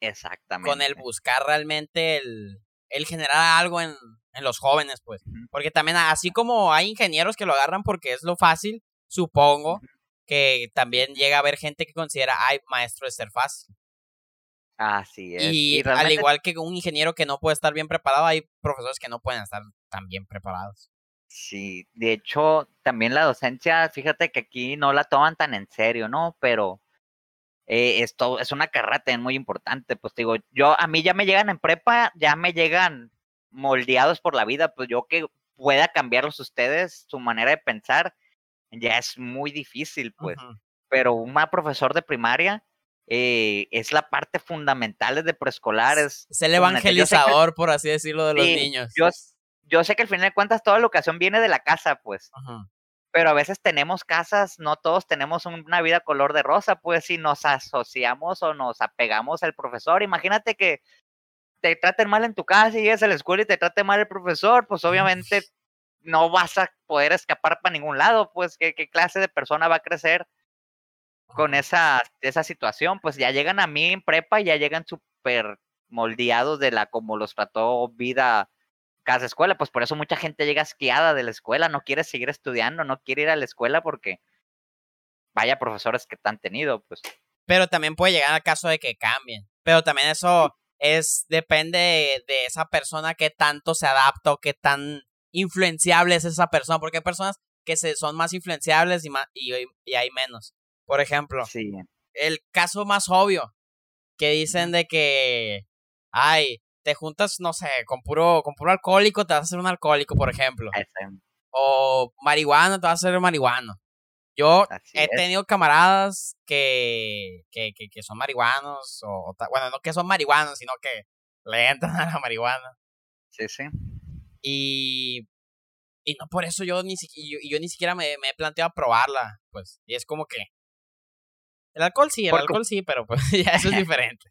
Exactamente. Con el buscar realmente el, el generar algo en, en los jóvenes, pues. Porque también, así como hay ingenieros que lo agarran porque es lo fácil, supongo, que también llega a haber gente que considera, ay, maestro es ser fácil. Así es. Y, al igual que un ingeniero que no puede estar bien preparado, hay profesores que no pueden estar tan bien preparados. Sí, de hecho, también la docencia, fíjate que aquí no la toman tan en serio, ¿no? Pero eh, esto es una carrera también muy importante, pues digo, yo, a mí ya me llegan en prepa, ya me llegan moldeados por la vida, pues yo que pueda cambiarlos ustedes, su manera de pensar, ya es muy difícil, pues. Pero un profesor de primaria eh, es la parte fundamental desde preescolar. Es, es el evangelizador, por así decirlo, de los niños. Yo, yo sé que al final de cuentas toda la educación viene de la casa, pues. Pero a veces tenemos casas, no todos tenemos una vida color de rosa, pues si nos asociamos o nos apegamos al profesor. Imagínate que te traten mal en tu casa y llegas a la escuela y te trate mal el profesor, pues obviamente no vas a poder escapar para ningún lado, pues ¿qué, qué clase de persona va a crecer con esa, esa situación, pues ya llegan a mí en prepa y ya llegan súper moldeados de la como los trató vida cada escuela, pues por eso mucha gente llega esquiada de la escuela, no quiere seguir estudiando, no quiere ir a la escuela porque vaya profesores que te han tenido, pues. Pero también puede llegar al caso de que cambien, pero también eso es, depende de, esa persona que tanto se adapta o que tan influenciable es esa persona, porque hay personas que se, son más influenciables y, más, y, y hay menos. Por ejemplo, sí. el caso más obvio, que dicen de que, ay, te juntas, no sé, con puro, con puro alcohólico, te vas a hacer un alcohólico, por ejemplo. O marihuana, te vas a hacer marihuano. Yo he tenido camaradas que, que, que, son marihuanos, o, bueno, no que son marihuanos, sino que le entran a la marihuana. Sí, sí. Y, y no por eso yo ni, yo, yo ni siquiera me, me he planteado probarla, pues. Y es como que, el alcohol sí, el alcohol sí, pero pues ya eso es diferente.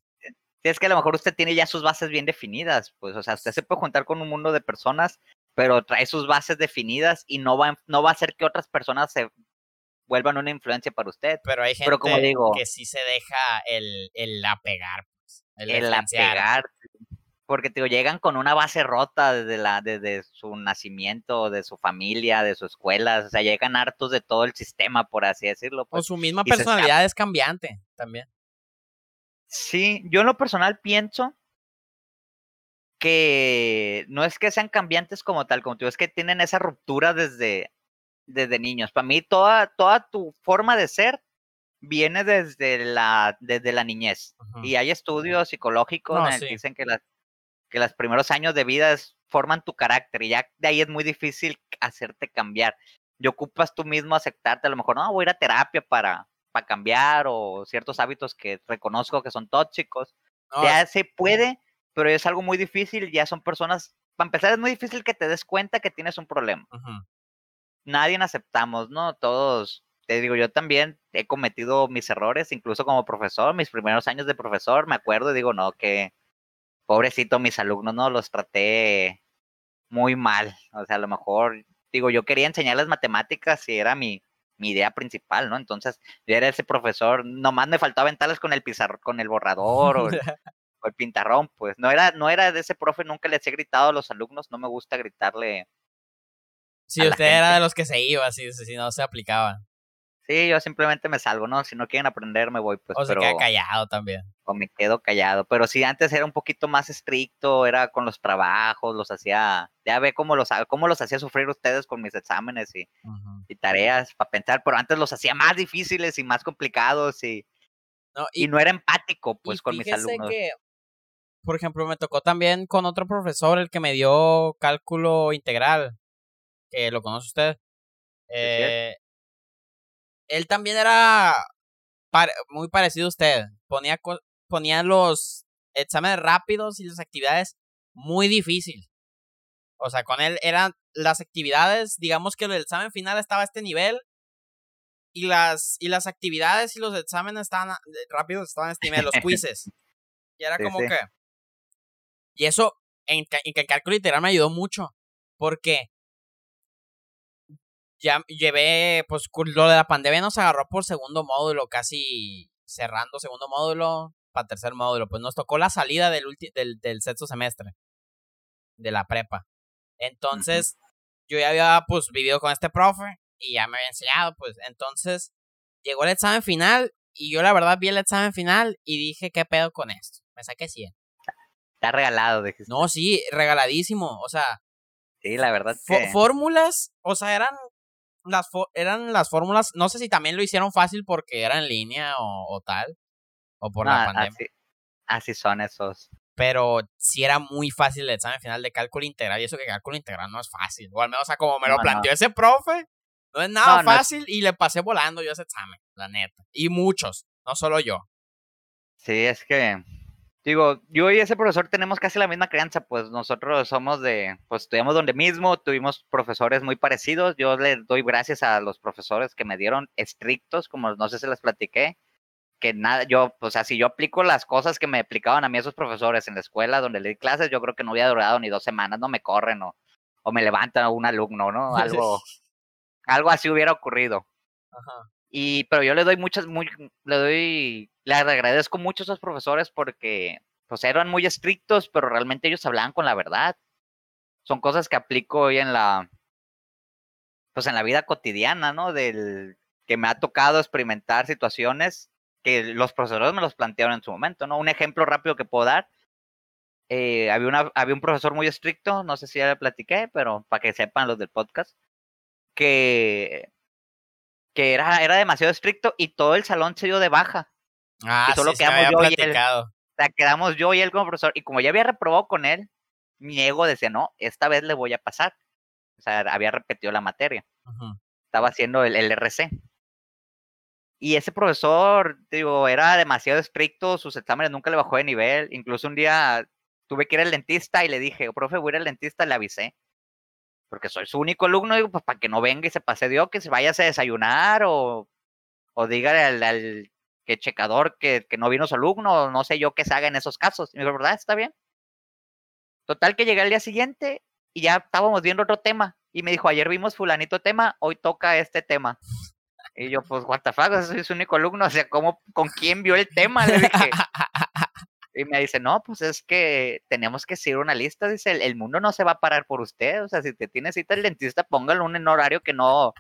Es que a lo mejor usted tiene ya sus bases bien definidas, pues, o sea, usted se puede juntar con un mundo de personas, pero trae sus bases definidas y no va, no va a hacer que otras personas se vuelvan una influencia para usted. Pero hay gente como digo, que sí se deja el, el apegar, pues, el, el apegar, porque digo, llegan con una base rota desde, la, desde su nacimiento, de su familia, de su escuela, o sea, llegan hartos de todo el sistema, por así decirlo. Pues, o su misma personalidad es cambiante también. Sí, yo en lo personal pienso que no es que sean cambiantes como tal, como tú, es que tienen esa ruptura desde, desde niños. Para mí, toda, toda tu forma de ser viene desde la, desde la niñez. Y hay estudios psicológicos que dicen que las que los primeros años de vida forman tu carácter y ya de ahí es muy difícil hacerte cambiar. Y ocupas tú mismo aceptarte, a lo mejor, no, voy a ir a terapia para, para cambiar o ciertos hábitos que reconozco que son tóxicos. ya se puede, pero es algo muy difícil, ya son personas, para empezar es muy difícil que te des cuenta que tienes un problema. Nadie aceptamos, ¿no? Todos, te digo, yo también he cometido mis errores, incluso como profesor, mis primeros años de profesor, me acuerdo y digo, no, que pobrecito mis alumnos, no los traté muy mal. O sea, a lo mejor, digo, yo quería enseñarles matemáticas y era mi, mi idea principal, ¿no? Entonces, yo era ese profesor, nomás me faltaba aventarles con el pizarro, con el borrador o el, pintarrón, pues. No era, no era de ese profe, nunca les he gritado a los alumnos, no me gusta gritarle. Si usted era de los que se iba, si, si no se aplicaba. Sí, yo simplemente me salgo, ¿no? Si no quieren aprender, me voy, pues. O se queda callado también. O me quedo callado. Pero sí, antes era un poquito más estricto, era con los trabajos, los hacía. Ya ve cómo los, cómo los hacía sufrir ustedes con mis exámenes y, y tareas para pensar, pero antes los hacía más difíciles y más complicados y. No, y, no era empático, pues, con mis alumnos. Que, por ejemplo, me tocó también con otro profesor, el que me dio cálculo integral, que lo conoce usted. Eh, él también era muy parecido a usted. Ponía, ponía los exámenes rápidos y las actividades muy difíciles. O sea, con él eran las actividades, digamos que el examen final estaba a este nivel y las, y las actividades y los exámenes estaban rápidos, estaban a este nivel, los quizzes. Y era como que... Y eso en, en el cálculo literal me ayudó mucho. Porque ya llevé, pues lo de la pandemia nos agarró por segundo módulo, casi cerrando segundo módulo para tercer módulo. Pues nos tocó la salida del, del, del sexto semestre de la prepa. Entonces, yo ya había pues vivido con este profe y ya me había enseñado, pues entonces llegó el examen final y yo la verdad vi el examen final y dije, ¿qué pedo con esto? Me saqué 100. Está regalado, dijiste. No, sí, regaladísimo, o sea. Sí, la verdad. Fórmulas, o sea, eran las eran las fórmulas, no sé si también lo hicieron fácil porque era en línea o, tal, o por la pandemia. Así, son esos. Pero sí era muy fácil el examen final de cálculo integral, y eso que cálculo integral no es fácil, o al menos a como me lo planteó ese profe, no es nada fácil y le pasé volando yo ese examen, la neta. Y muchos, no solo yo. Sí, es que Digo, yo y ese profesor tenemos casi la misma crianza, pues nosotros somos de, pues estudiamos donde mismo, tuvimos profesores muy parecidos, yo le doy gracias a los profesores que me dieron estrictos, como no sé si les platiqué, que nada, yo, o sea, si yo aplico las cosas que me aplicaban a mí esos profesores en la escuela donde le di clases, yo creo que no hubiera durado ni dos semanas, no me corren o, o me levantan un alumno, ¿no? Algo, algo así hubiera ocurrido. Ajá. Y, pero yo le doy muchas, muy, le doy, le agradezco mucho a esos profesores porque, pues eran muy estrictos, pero realmente ellos hablaban con la verdad. Son cosas que aplico hoy en la, pues en la vida cotidiana, ¿no? Del que me ha tocado experimentar situaciones que los profesores me los plantearon en su momento, ¿no? Un ejemplo rápido que puedo dar. Eh, había, una, había un profesor muy estricto, no sé si ya le platiqué, pero para que sepan los del podcast, que que era, era demasiado estricto y todo el salón se dio de baja. Ah, y solo quedamos yo y él. O sea, quedamos yo y él como profesor. Y como ya había reprobado con él, mi ego decía, no, esta vez le voy a pasar. O sea, había repetido la materia. Estaba haciendo el, el RC. Y ese profesor, digo, era demasiado estricto, sus exámenes nunca le bajó de nivel. Incluso un día tuve que ir al dentista y le dije, profe, voy a ir al dentista, le avisé porque soy su único alumno, digo, pues para que no venga y se pase Dios, que se vaya a desayunar o, o dígale al, que checador que, que, no vino su alumno, no sé yo qué se haga en esos casos. Y me dijo, ¿verdad? Está bien. Total que llegué al día siguiente y ya estábamos viendo otro tema. Y me dijo, ayer vimos fulanito tema, hoy toca este tema. Y yo, pues, what the fuck, soy su único alumno, o sea, ¿cómo, con quién vio el tema? Le dije, Y me dice, no, pues es que tenemos que seguir una lista. Dice, el, mundo no se va a parar por usted. O sea, si te tiene cita el dentista, póngalo en un horario que no,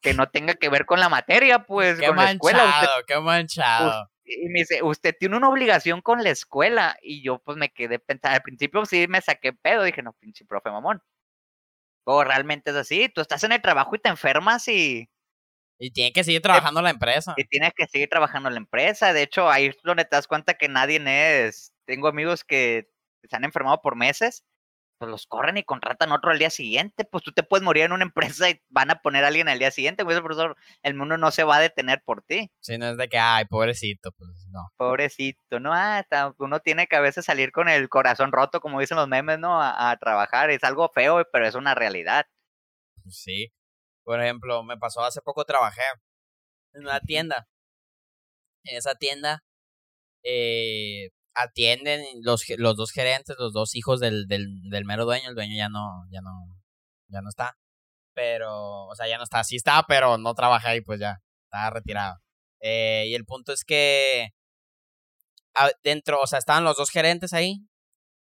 que no tenga que ver con la materia, pues, qué con manchado, la escuela. qué manchado. y me dice, usted tiene una obligación con la escuela. Y yo, pues, me quedé pensando. Al principio sí me saqué pedo. Dije, no, pinche profe mamón. O realmente es así. Tú estás en el trabajo y te enfermas y y tiene que seguir trabajando la empresa. Y tienes que seguir trabajando la empresa. De hecho, ahí es donde te das cuenta que nadie es. Tengo amigos que se han enfermado por meses, pues los corren y contratan otro al día siguiente. Pues tú te puedes morir en una empresa y van a poner a alguien al día siguiente. Pues, profesor, el mundo no se va a detener por ti. Si no es de que, ay, pobrecito, pues no. Pobrecito, ¿no? Ah, uno tiene que a veces salir con el corazón roto, como dicen los memes, ¿no? A, a trabajar. Es algo feo, pero es una realidad. Pues sí. Por ejemplo, me pasó hace poco trabajé en una tienda. En esa tienda eh, atienden los, los dos gerentes, los dos hijos del, del, del mero dueño. El dueño ya no, ya no, ya no está. Pero, o sea, ya no está. Sí está, pero no trabaja ahí, pues ya. Está retirado. Eh, y el punto es que dentro, o sea, estaban los dos gerentes ahí.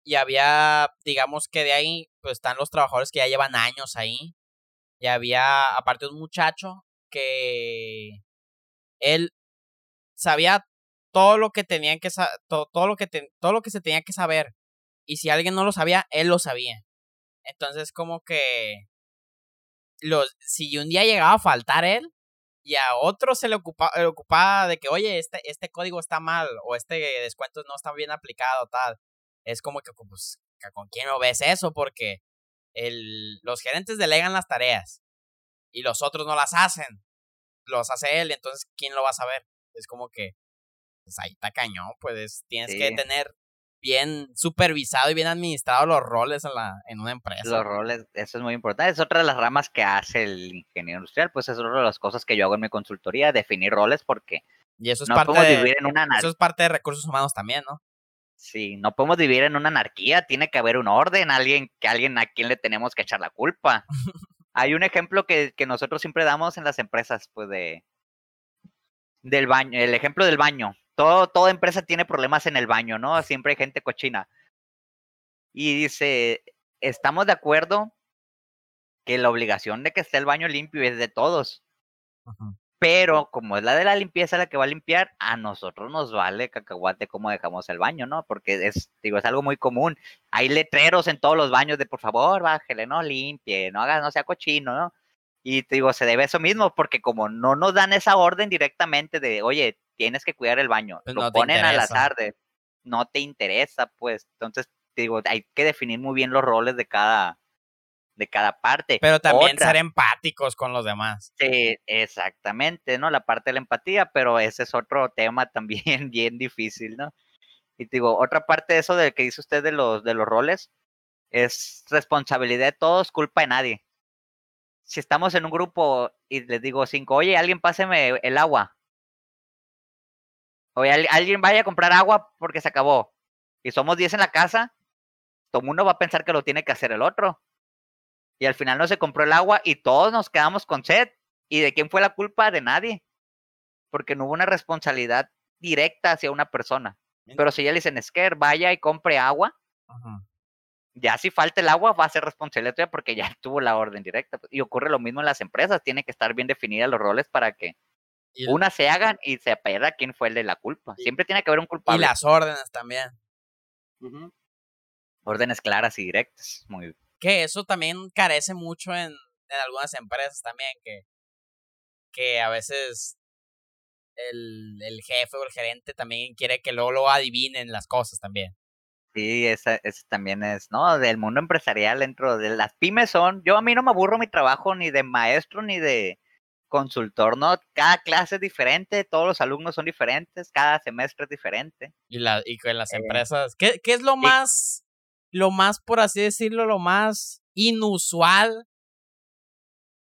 Y había, digamos que de ahí, pues están los trabajadores que ya llevan años ahí. Y había, aparte, un muchacho que él sabía todo lo que tenían que todo, todo lo que todo lo que se tenía que saber y si alguien no lo sabía él lo sabía. Entonces como que los si un día llegaba a faltar él y a otro se le ocupaba, ocupaba de que oye este este código está mal o este descuento no está bien aplicado tal es como que pues con quién lo ves eso porque el, los gerentes delegan las tareas y los otros no las hacen. Los hace él, entonces ¿quién lo va a saber? Es como que, pues ahí está cañón, pues tienes que tener bien supervisado y bien administrado los roles en, la, en una empresa. Los roles, eso es muy importante. Es otra de las ramas que hace el ingeniero industrial, pues es otra de las cosas que yo hago en mi consultoría, definir roles porque y eso es parte de, vivir en una Eso es parte de recursos humanos también, ¿no? Sí, no podemos vivir en una anarquía, tiene que haber un orden, alguien que alguien a quien le tenemos que echar la culpa. Hay un ejemplo que, que, nosotros siempre damos en las empresas, pues de del baño, el ejemplo del baño. Todo, toda empresa tiene problemas en el baño, ¿no? Siempre hay gente cochina. Y dice, estamos de acuerdo que la obligación de que esté el baño limpio es de todos. Pero como es la de la limpieza la que va a limpiar, a nosotros nos vale cacahuate cómo dejamos el baño, ¿no? Porque es, digo, es algo muy común. Hay letreros en todos los baños de por favor, bájele, no limpie, no haga, no sea cochino, ¿no? Y te digo, se debe a eso mismo, porque como no nos dan esa orden directamente de, oye, tienes que cuidar el baño, pues lo ponen al azar de, no te interesa, pues. Entonces, te digo, hay que definir muy bien los roles de cada, de cada parte. Pero también ser empáticos con los demás. Sí, exactamente, ¿no? La parte de la empatía, pero ese es otro tema también bien difícil, ¿no? Y digo, otra parte de eso de que dice usted de los, de los roles, es responsabilidad de todos, culpa de nadie. Si estamos en un grupo y les digo cinco, oye, alguien páseme el agua. Oye, alguien vaya a comprar agua porque se acabó. Y somos 10 en la casa, todo mundo va a pensar que lo tiene que hacer el otro. Y al final no se compró el agua y todos nos quedamos con sed. ¿Y de quién fue la culpa? De nadie. Porque no hubo una responsabilidad directa hacia una persona. Pero si ya le dicen, Esquer, vaya y compre agua, ya si falta el agua va a ser responsabilidad tuya porque ya tuvo la orden directa. Y ocurre lo mismo en las empresas, tiene que estar bien definidas los roles para que una se hagan y se pierda quién fue el de la culpa. Siempre tiene que haber un culpable. Y las órdenes también. Órdenes claras y directas. Muy Que eso también carece mucho en, en algunas empresas también, que, que a veces el, el, jefe o el gerente también quiere que luego lo adivinen las cosas también. Sí, esa, también es, ¿no? Del mundo empresarial dentro de las pymes son, yo a mí no me aburro mi trabajo ni de maestro ni de consultor, ¿no? Cada clase es diferente, todos los alumnos son diferentes, cada semestre es diferente. Y, la, y con las eh, empresas, ¿qué, ¿qué, es lo más, lo más, por así decirlo, lo más inusual?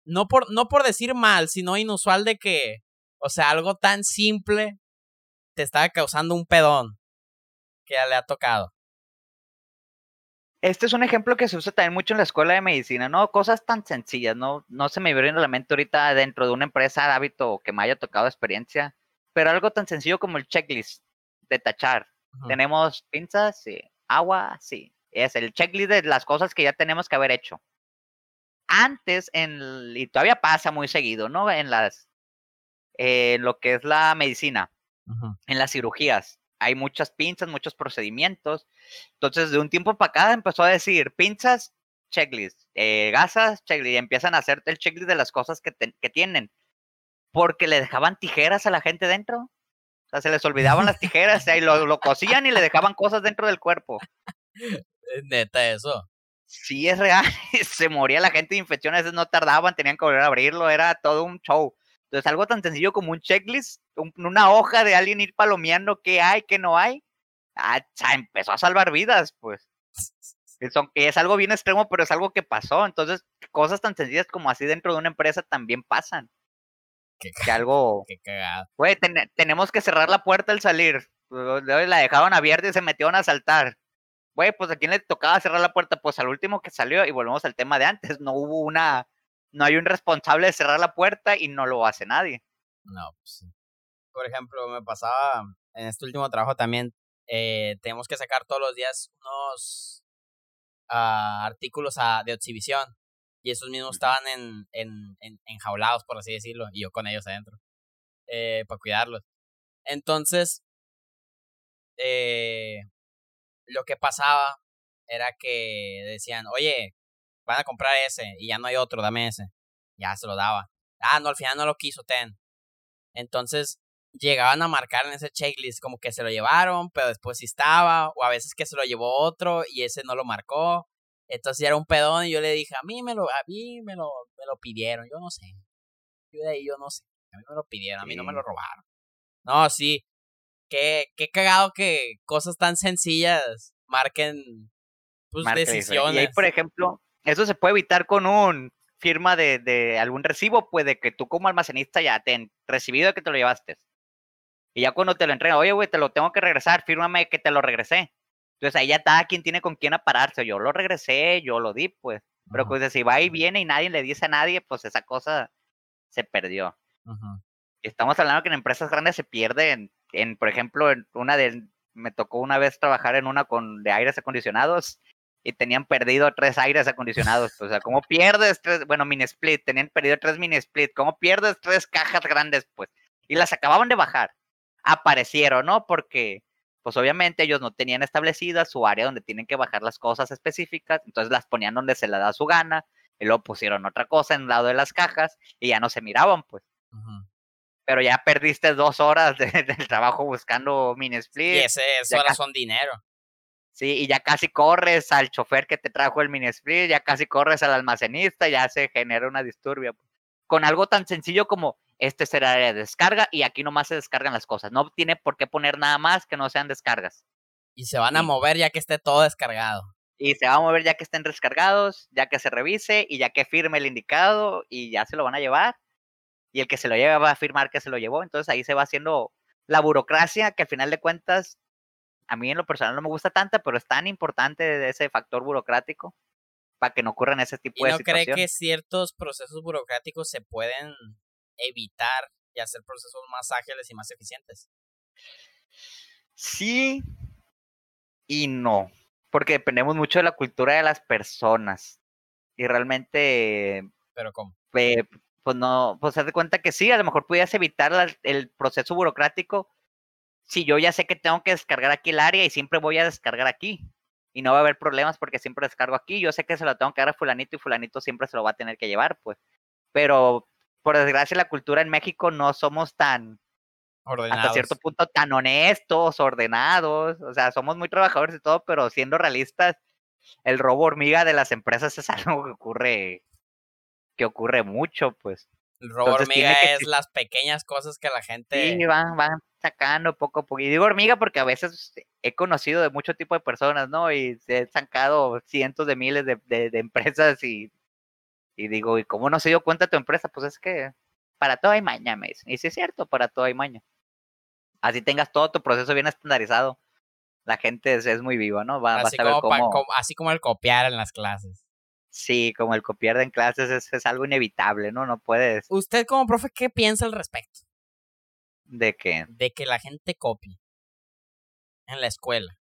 No por, no por decir mal, sino inusual de que, o sea, algo tan simple te está causando un pedón que ya le ha tocado. Este es un ejemplo que se usa también mucho en la escuela de medicina, ¿no? Cosas tan sencillas, ¿no? No se me viene a la mente ahorita dentro de una empresa de hábito que me haya tocado experiencia, pero algo tan sencillo como el checklist de tachar. Tenemos pinzas, sí. Agua, sí. Es el checklist de las cosas que ya tenemos que haber hecho. Antes, en, y todavía pasa muy seguido, ¿no? En las, en lo que es la medicina, en las cirugías hay muchas pinzas, muchos procedimientos. Entonces, de un tiempo para acá empezó a decir pinzas, checklist, eh, gasas, checklist, y empiezan a hacer el checklist de las cosas que, que tienen. Porque le dejaban tijeras a la gente dentro. O sea, se les olvidaban las tijeras y lo, lo cosían y le dejaban cosas dentro del cuerpo. Neta, eso. Sí, es real. Se moría la gente de infección, a veces no tardaban, tenían que volver a abrirlo, era todo un show. Entonces, algo tan sencillo como un checklist, una hoja de alguien ir palomeando qué hay, qué no hay, ah, empezó a salvar vidas, pues. que es algo bien extremo, pero es algo que pasó. Entonces, cosas tan sencillas como así dentro de una empresa también pasan. Qué que algo. Qué cagado. Güey, tenemos que cerrar la puerta al salir. La dejaron abierta y se metieron a saltar. Güey, pues a quién le tocaba cerrar la puerta, pues al último que salió, y volvemos al tema de antes, no hubo una no hay un responsable de cerrar la puerta y no lo hace nadie. No, pues Por ejemplo, me pasaba en este último trabajo también, eh, tenemos que sacar todos los días unos uh, artículos a, de exhibición y esos mismos estaban en, en, en, enjaulados, por así decirlo, y yo con ellos adentro, eh, para cuidarlos. Entonces, eh, lo que pasaba era que decían, oye, van a comprar ese y ya no hay otro, dame ese. Ya se lo daba. Ah, no, al final no lo quiso, ten. Entonces llegaban a marcar en ese checklist como que se lo llevaron, pero después sí estaba, o a veces que se lo llevó otro y ese no lo marcó. Entonces ya era un pedón y yo le dije, a mí me lo, a mí me lo, me lo pidieron, yo no sé. Yo de ahí yo no sé. A mí me lo pidieron, a mí no me lo robaron. No, sí. Qué, qué cagado que cosas tan sencillas marquen pues, decisiones. Y ahí, por ejemplo, eso se puede evitar con un firma de, de algún recibo, puede que tú como almacenista ya te han recibido de que te lo llevaste. Y ya cuando te lo entregan, oye, güey, te lo tengo que regresar, fírmame que te lo regresé. Entonces ahí ya está quien tiene con quién apararse. Yo lo regresé, yo lo di, pues. Pero pues si va y viene y nadie le dice a nadie, pues esa cosa se perdió. Estamos hablando que en empresas grandes se pierden, en, por ejemplo, en una de, me tocó una vez trabajar en una con de aires acondicionados y tenían perdido tres aires acondicionados. O sea, ¿cómo pierdes tres? Bueno, mini split, tenían perdido tres mini split. ¿Cómo pierdes tres cajas grandes? Pues, y las acababan de bajar. Aparecieron, ¿no? Porque, pues obviamente ellos no tenían establecida su área donde tienen que bajar las cosas específicas, entonces las ponían donde se les da su gana, y luego pusieron otra cosa en el lado de las cajas y ya no se miraban, pues. Pero ya perdiste dos horas de, del trabajo buscando mini split. Y ese, horas son dinero. Sí, y ya casi corres al chofer que te trajo el mini split, ya casi corres al almacenista, ya se genera una disturbia. Con algo tan sencillo como este será área de descarga y aquí nomás se descargan las cosas. No tiene por qué poner nada más que no sean descargas. Y se van a mover ya que esté todo descargado. Y se va a mover ya que estén descargados, ya que se revise y ya que firme el indicado y ya se lo van a llevar. Y el que se lo lleva va a firmar que se lo llevó. Entonces ahí se va haciendo la burocracia, que al final de cuentas, a mí en lo personal no me gusta tanta, pero es tan importante ese factor burocrático para que no ocurran ese tipo de situaciones. ¿No cree que ciertos procesos burocráticos se pueden evitar y hacer procesos más ágiles y más eficientes? Sí y no, porque dependemos mucho de la cultura de las personas y realmente... ¿Pero cómo? Pues no, pues haz de cuenta que sí, a lo mejor pudieras evitar el proceso burocrático si yo ya sé que tengo que descargar aquí el área y siempre voy a descargar aquí y no va a haber problemas porque siempre descargo aquí. Yo sé que se lo tengo que dar a fulanito y fulanito siempre se lo va a tener que llevar, pues. Pero por desgracia la cultura en México no somos tan ordenados. hasta cierto punto tan honestos, ordenados, o sea, somos muy trabajadores y todo, pero siendo realistas, el robo hormiga de las empresas es algo que ocurre que ocurre mucho, pues. El robo hormiga es las pequeñas cosas que la gente Sí, van van sacando poco a poco. Y digo hormiga porque a veces he conocido de mucho tipo de personas, ¿no? Y se han sacado cientos de miles de, de, empresas y, y digo, ¿y cómo no se dio cuenta tu empresa? Pues es que para todo hay maña, me dicen. Y sí es cierto, para todo hay maña. Así tengas todo tu proceso bien estandarizado. La gente es, muy viva, ¿no? Va, así, a ver cómo... así como el copiar en las clases. Sí, como el copiar en clases es, es algo inevitable, ¿no? No puedes. ¿Usted como profe qué piensa al respecto? ¿De qué? De que la gente copie en la escuela.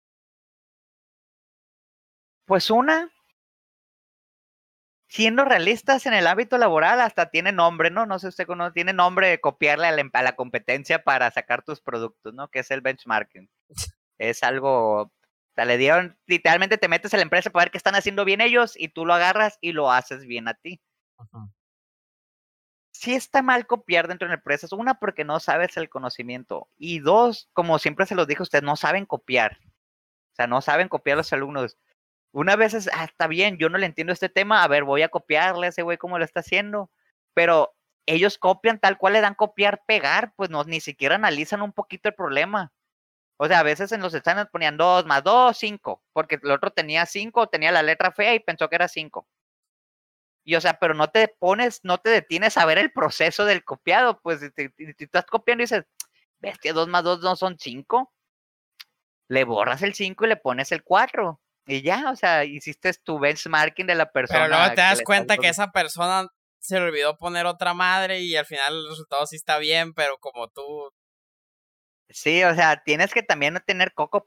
Pues una, siendo realistas en el ámbito laboral, hasta tiene nombre, ¿no? No sé si usted conoce, tiene nombre de copiarle a la, a la, competencia para sacar tus productos, ¿no? Que es el benchmarking. es algo, sea, le dieron, literalmente te metes a la empresa para ver qué están haciendo bien ellos y tú lo agarras y lo haces bien a ti sí está mal copiar dentro de empresas. Una, porque no sabes el conocimiento. Y dos, como siempre se los dije ustedes, no saben copiar. O sea, no saben copiar los alumnos. Una vez es, ah, está bien, yo no le entiendo este tema, a ver, voy a copiarle a ese güey como lo está haciendo. Pero ellos copian tal cual le dan copiar, pegar, pues no, ni siquiera analizan un poquito el problema. O sea, a veces en los exámenes ponían dos más dos, cinco, porque el otro tenía cinco, tenía la letra fea y pensó que era cinco. Y o sea, pero no te pones, no te detienes a ver el proceso del copiado, pues si, te, estás copiando y dices, bestia, 2 más 2 no son 5, le borras el 5 y le pones el 4. Y ya, o sea, hiciste tu benchmarking de la persona. Pero luego te das cuenta que esa persona se le olvidó poner otra madre y al final el resultado sí está bien, pero como tú... Sí, o sea, tienes que también tener coco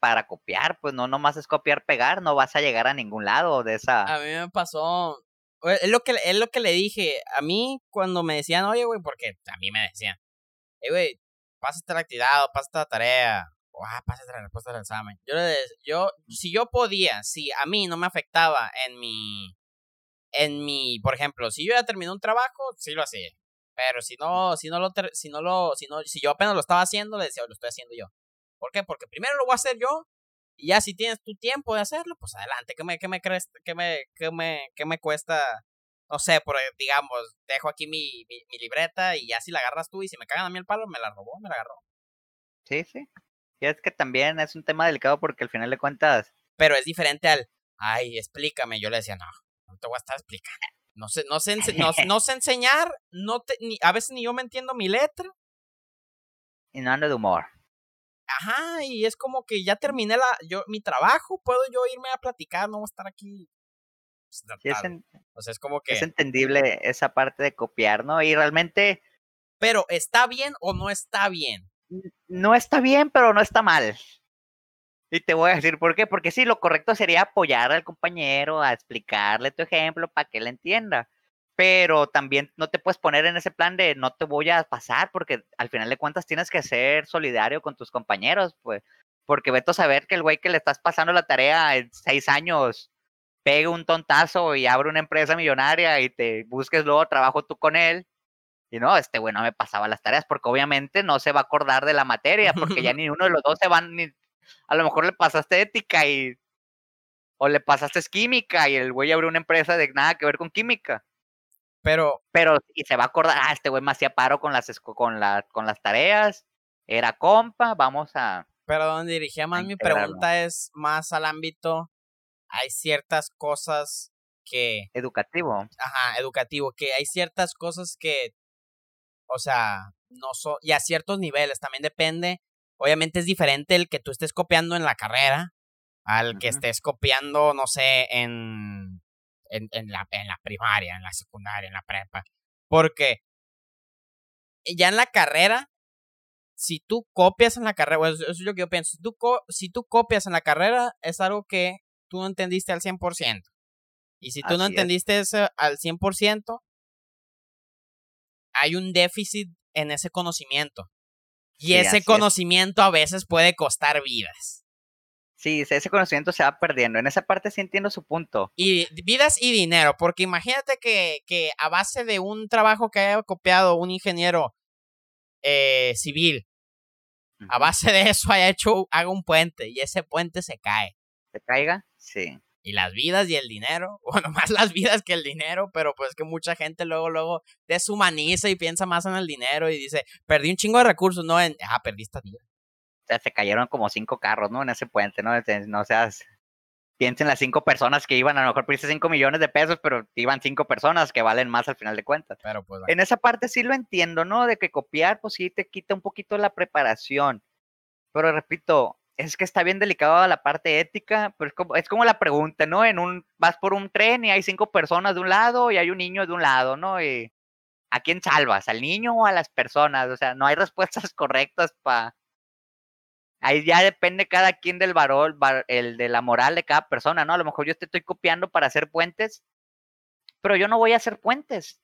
para copiar, pues no nomás es copiar, pegar, no vas a llegar a ningún lado de esa... A mí me pasó, es lo que, es lo que le dije. A mí, cuando me decían, oye, güey, porque a mí me decían, eh, güey, pásate la actividad pásate la tarea. O, ah, pásate la respuesta del examen. Yo le yo, si yo podía, si a mí no me afectaba en mi, en mi, por ejemplo, si yo ya terminé un trabajo, sí lo hacía. Pero si no, si no lo, si no lo, si no, si yo apenas lo estaba haciendo, le decía, lo estoy haciendo yo. ¿Por qué? Porque primero lo voy a hacer yo y ya si tienes tu tiempo de hacerlo, pues adelante. ¿Qué me, qué me crees? ¿Qué me, qué me, qué me cuesta? No sé, por, digamos, dejo aquí mi, mi, libreta y ya si la agarras tú y si me cagan a mí el palo, me la robó, me la agarró. Sí, sí. Y es que también es un tema delicado porque al final de cuentas. Pero es diferente al, ay, explícame. Yo le decía, no, no te voy a estar explicando. No sé, no sé, no, no sé enseñar, no te, ni, a veces ni yo me entiendo mi letra. Y no ando de humor. Ajá, y es como que ya terminé la, yo, mi trabajo, puedo yo irme a platicar, no voy a estar aquí. Pues, es, es como que. Es entendible esa parte de copiar, ¿no? Y realmente. Pero, ¿está bien o no está bien? No está bien, pero no está mal. Y te voy a decir por qué. Porque sí, lo correcto sería apoyar al compañero, a explicarle tu ejemplo para que él entienda pero también no te puedes poner en ese plan de no te voy a pasar, porque al final de cuentas tienes que ser solidario con tus compañeros, pues, porque veto a saber que el güey que le estás pasando la tarea en seis años pegue un tontazo y abre una empresa millonaria y te busques luego trabajo tú con él. Y no, este güey no me pasaba las tareas porque obviamente no se va a acordar de la materia, porque ya ni uno de los dos se van, ni, a lo mejor le pasaste ética y, o le pasaste química y el güey abrió una empresa de nada que ver con química. Pero. Pero, y se va a acordar, ah, este güey me hacía paro con las, con, con las tareas, era compa, vamos a. Pero donde dirigía más mi pregunta es más al ámbito. Hay ciertas cosas que. Educativo. Ajá, educativo, que hay ciertas cosas que. O sea, no so, y a ciertos niveles, también depende, obviamente es diferente el que tú estés copiando en la carrera al que estés copiando, no sé, en, en, en, la, en la primaria, en la secundaria, en la prepa. Porque ya en la carrera, si tú copias en la carrera, eso es lo que yo pienso, si tú, si tú copias en la carrera, es algo que tú no entendiste al 100%. Y si tú no entendiste eso al 100%, hay un déficit en ese conocimiento. Y ese conocimiento a veces puede costar vidas. Sí, ese conocimiento se va perdiendo. En esa parte sí entiendo su punto. Y vidas y dinero, porque imagínate que, que a base de un trabajo que haya copiado un ingeniero eh, civil, a base de eso haya hecho, haga un puente y ese puente se cae. ¿Se caiga? Sí y las vidas y el dinero, bueno, más las vidas que el dinero, pero pues que mucha gente luego, luego deshumaniza y piensa más en el dinero y dice, perdí un chingo de recursos, no en, ah, perdí esta vida. O sea, se cayeron como cinco carros, ¿no? En ese puente, ¿no? No seas, piensen las cinco personas que iban, a lo mejor perdiste cinco millones de pesos, pero iban cinco personas que valen más al final de cuentas. Pero pues, En esa parte sí lo entiendo, ¿no? De que copiar, pues sí te quita un poquito la preparación. Pero repito, es que está bien delicado la parte ética, pero es como, es como la pregunta, ¿no? En un, vas por un tren y hay cinco personas de un lado y hay un niño de un lado, ¿no? Y, ¿A quién salvas? ¿Al niño o a las personas? O sea, no hay respuestas correctas para... Ahí ya depende cada quien del varón, el de la moral de cada persona, ¿no? A lo mejor yo te estoy copiando para hacer puentes, pero yo no voy a hacer puentes.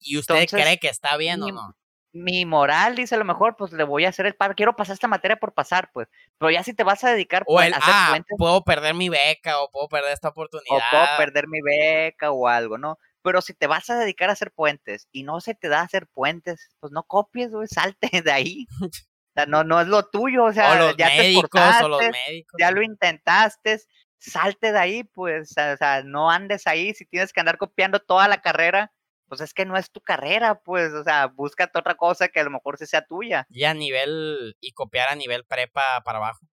¿Y usted cree que está bien o no? Mi moral dice a lo mejor, pues le voy a hacer el paro, quiero pasar esta materia por pasar, pues. Pero ya si te vas a dedicar o pues, a hacer ah, puedo perder mi beca o puedo perder esta oportunidad. O puedo perder mi beca o algo, ¿no? Pero si te vas a dedicar a hacer puentes y no se te da hacer puentes, pues no copies, güey, salte de ahí. O sea, no, no es lo tuyo, o sea, ya te esforzaste, ya lo intentaste, salte de ahí, pues, o sea, no andes ahí, si tienes que andar copiando toda la carrera, pues es que no es tu carrera, pues, o sea, búscate otra cosa que a lo mejor sea tuya. Y a nivel, y copiar a nivel prepa para abajo.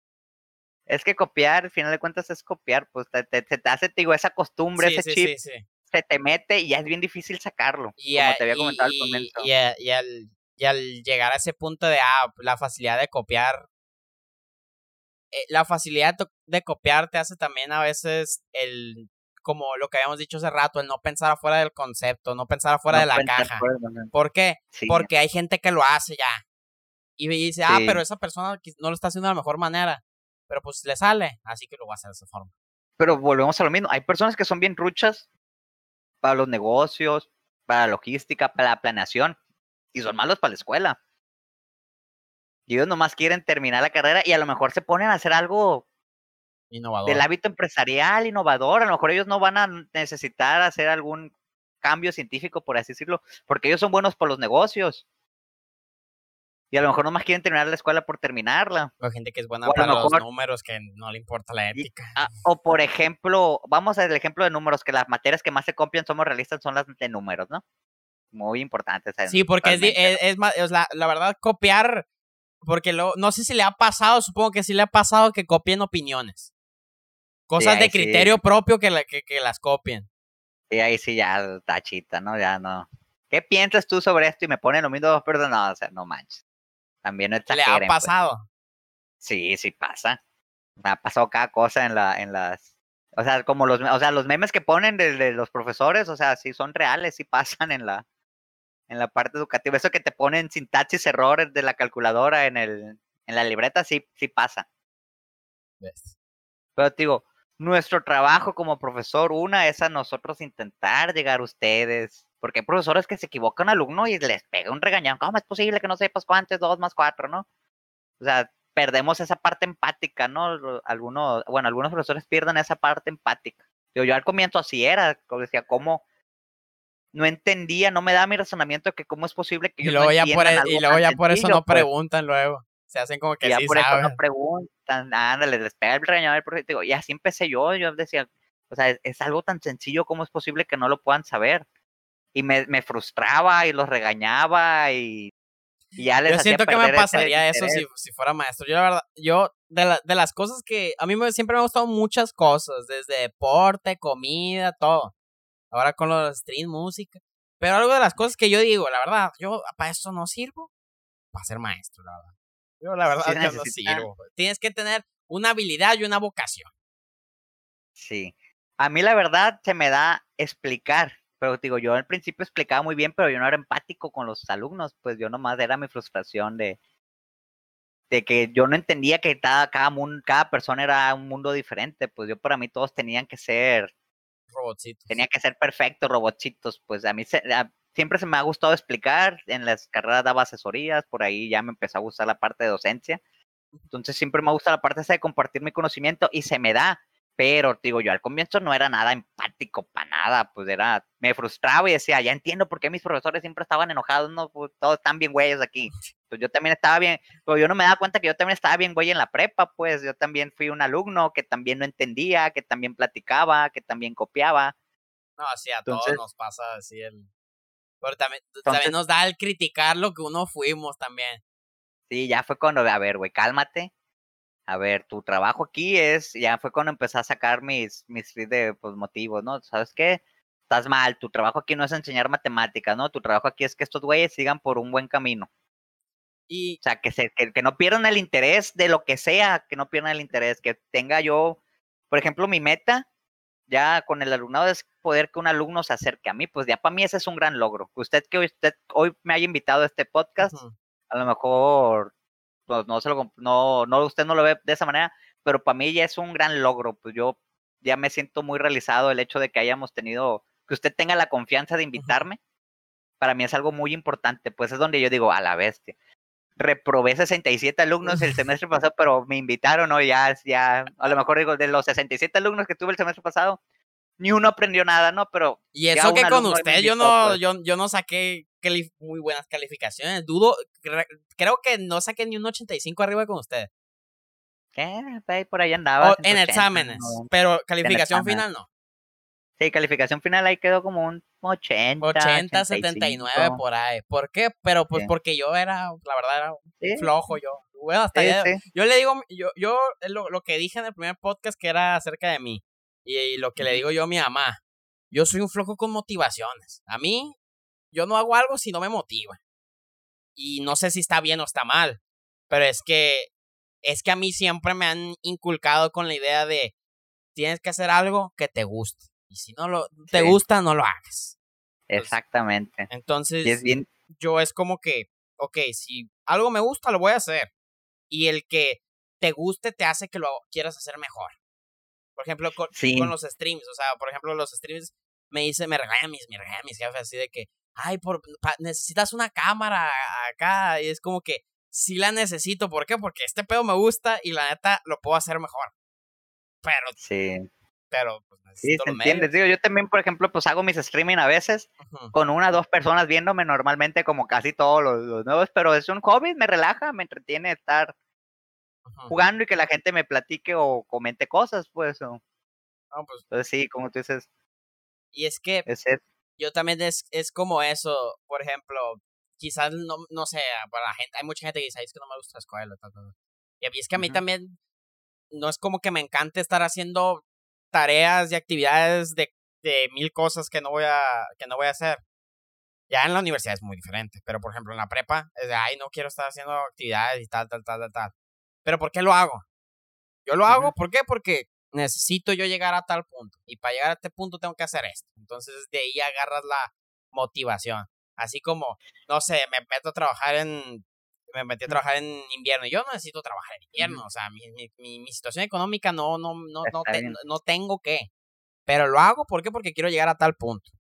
Es que copiar, al final de cuentas es copiar, pues te, te, te hace, te digo, esa costumbre, ese chip, se te mete y ya es bien difícil sacarlo, y como te había comentado al comienzo. Y, y, al, y al llegar a ese punto de, ah, la facilidad de copiar, eh, la facilidad de copiar te hace también a veces el como lo que habíamos dicho hace rato, el no pensar afuera del concepto, no pensar afuera de la caja. ¿Por qué? Porque hay gente que lo hace ya. Y dice, ah, pero esa persona no lo está haciendo de la mejor manera. Pero pues le sale, así que lo va a hacer de esa forma. Pero volvemos a lo mismo. Hay personas que son bien ruchas para los negocios, para la logística, para la planeación, y son malos para la escuela. Y ellos nomás quieren terminar la carrera y a lo mejor se ponen a hacer algo del hábito empresarial, innovador. A lo mejor ellos no van a necesitar hacer algún cambio científico, por así decirlo, porque ellos son buenos por los negocios. Y a lo mejor no más quieren terminar la escuela por terminarla. O gente que es buena para los números, que no le importa la ética. O por ejemplo, vamos al ejemplo de números, que las materias que más se copian somos realistas son las de números, ¿no? Muy importantes. Sí, porque es, más, la, la, verdad, copiar, porque lo, no sé si le ha pasado, supongo que sí le ha pasado que copien opiniones. Cosas de criterio propio que, la, que, que, las copien. Sí, ahí sí ya tachita, ¿no? Ya no. ¿Qué piensas tú sobre esto? Y me ponen lo mismo dos personas. No, o sea, no manches. También no ¿Le ha pues. pasado? Sí, sí pasa. Me ha pasado cada cosa en la, en las. O sea, como los, o sea, los memes que ponen de, los profesores, o sea, sí son reales, sí pasan en la, en la parte educativa. Eso que te ponen sintaxis errores de la calculadora en el, en la libreta, sí, sí pasa. Pero te digo, nuestro trabajo como profesor, una es a nosotros intentar llegar a ustedes, porque hay profesores que se equivocan alumno y les pega un regañón. ¿Cómo es posible que no sepas cuánto es dos más cuatro, no? O sea, perdemos esa parte empática, ¿no? Algunos, bueno, algunos profesores pierden esa parte empática. Yo, yo al comienzo así era, como decía, ¿cómo? No entendía, no me da mi razonamiento que cómo es posible que y luego ya por, e, Y luego ya por eso no pues. preguntan luego. Se hacen como que ya por eso no preguntan, ándale, les pega el regañador del proyecto. Y así empecé yo, yo decía, o sea, es, algo tan sencillo, ¿cómo es posible que no lo puedan saber? Y me, me frustraba y los regañaba y, ya les Yo siento que me pasaría eso si, si, fuera maestro. Yo, la verdad, yo, de, de las cosas que a mí me, siempre me han gustado muchas cosas, desde deporte, comida, todo. Ahora con los stream, música. Pero algo de las cosas que yo digo, la verdad, yo para eso no sirvo, para ser maestro, la verdad. Yo la verdad no sirvo. Tienes que tener una habilidad y una vocación. Sí. A mí la verdad se me da explicar, pero digo, yo al principio explicaba muy bien, pero yo no era empático con los alumnos, pues yo nomás era mi frustración de, de que yo no entendía que cada, cada, cada persona era un mundo diferente, pues yo para mí todos tenían que ser robotcitos. Tenía que ser perfecto, robotcitos, pues a mí siempre se me ha gustado explicar, en las carreras daba asesorías, por ahí ya me empezó a gustar la parte de docencia, entonces siempre me gusta la parte esa de compartir mi conocimiento y se me da, pero digo yo al comienzo no era nada empático para nada, pues era, me frustraba y decía, ya entiendo por qué mis profesores siempre estaban enojados, no, pues, todos están bien güeyes aquí. Pues yo también estaba bien, pero yo no me daba cuenta que yo también estaba bien güey en la prepa, pues yo también fui un alumno que también no entendía, que también platicaba, que también copiaba. No, así a todos nos pasa así el... Pero también, también nos da el criticar lo que uno fuimos también. Sí, ya fue cuando, a ver, güey, cálmate, a ver, tu trabajo aquí es, ya fue cuando empecé a sacar mis, mis de pues, motivos, ¿no? ¿Sabes qué? Estás mal, tu trabajo aquí no es enseñar matemáticas, ¿no? Tu trabajo aquí es que estos güeyes sigan por un buen camino. Y... O sea, que, se, que, no pierdan el interés de lo que sea, que no pierdan el interés, que tenga yo, por ejemplo, mi meta ya con el alumnado es poder que un alumno se acerque a mí, pues ya para mí ese es un gran logro. Usted que usted hoy me haya invitado a este podcast, a lo mejor pues, no, se lo, no, no, usted no lo ve de esa manera, pero para mí ya es un gran logro, pues yo ya me siento muy realizado el hecho de que hayamos tenido, que usted tenga la confianza de invitarme, para mí es algo muy importante, pues es donde yo digo, a la bestia. Reprobé 67 alumnos el semestre pasado, pero me invitaron, ¿no? Ya, ya, a lo mejor digo, de los 67 alumnos que tuve el semestre pasado, ni uno aprendió nada, ¿no? Pero. Y eso que con usted yo no, pues. yo, yo no saqué muy buenas calificaciones. Dudo, creo que no saqué ni un 85 arriba con usted. ¿Qué? Por ahí andaba. en exámenes, pero calificación final no. Sí, calificación final ahí quedó como un 80. 80, 79 por ahí. ¿Por qué? Pero pues porque yo era, la verdad, era flojo yo. Bueno, hasta yo le digo, yo, yo lo, lo, que dije en el primer podcast que era acerca de mí. Y, lo que le digo yo a mi mamá, yo soy un flojo con motivaciones. A mí, yo no hago algo si no me motiva. Y no sé si está bien o está mal, pero es que es que a mí siempre me han inculcado con la idea de tienes que hacer algo que te guste. Y si no lo te gusta, no lo hagas. Exactamente. Entonces, yo es como que, ok, si algo me gusta, lo voy a hacer. Y el que te guste te hace que lo quieras hacer mejor. Por ejemplo, con, con, los streams, o sea, por ejemplo, los streams me dice, me regañan mis, me regañan mis jefes así de que, ay, por, necesitas una cámara acá, y es como que, sí la necesito, ¿por qué? Porque este pedo me gusta y la neta lo puedo hacer mejor. Pero, sí. Pero, pues Sí, se entiende. Digo, yo también, por ejemplo, pues hago mis streaming a veces con una o dos personas viéndome normalmente como casi todos los, los, nuevos, pero es un hobby, me relaja, me entretiene estar jugando y que la gente me platique o comente cosas, pues. O... pues Entonces sí, como tú dices. Y es que yo también es, es como eso, por ejemplo, quizás no, no sé, para la gente, hay mucha gente que dice, es que no me gusta la escuela, Y es que a mí también no es como que me encante estar haciendo tareas y actividades de, de mil cosas que no voy a, que no voy a hacer. Ya en la universidad es muy diferente, pero por ejemplo en la prepa es de, ay, no quiero estar haciendo actividades y tal, tal, tal, tal, tal. Pero ¿por qué lo hago? Yo lo hago, ¿por qué? Porque necesito yo llegar a tal punto. Y para llegar a este punto tengo que hacer esto. Entonces de ahí agarras la motivación. Así como, no sé, me meto a trabajar en... Me metí a trabajar en invierno. Yo no necesito trabajar en invierno. O sea, mi, mi, mi, situación económica no, no, no, no, no tengo que. Pero lo hago, ¿por qué? Porque quiero llegar a tal punto.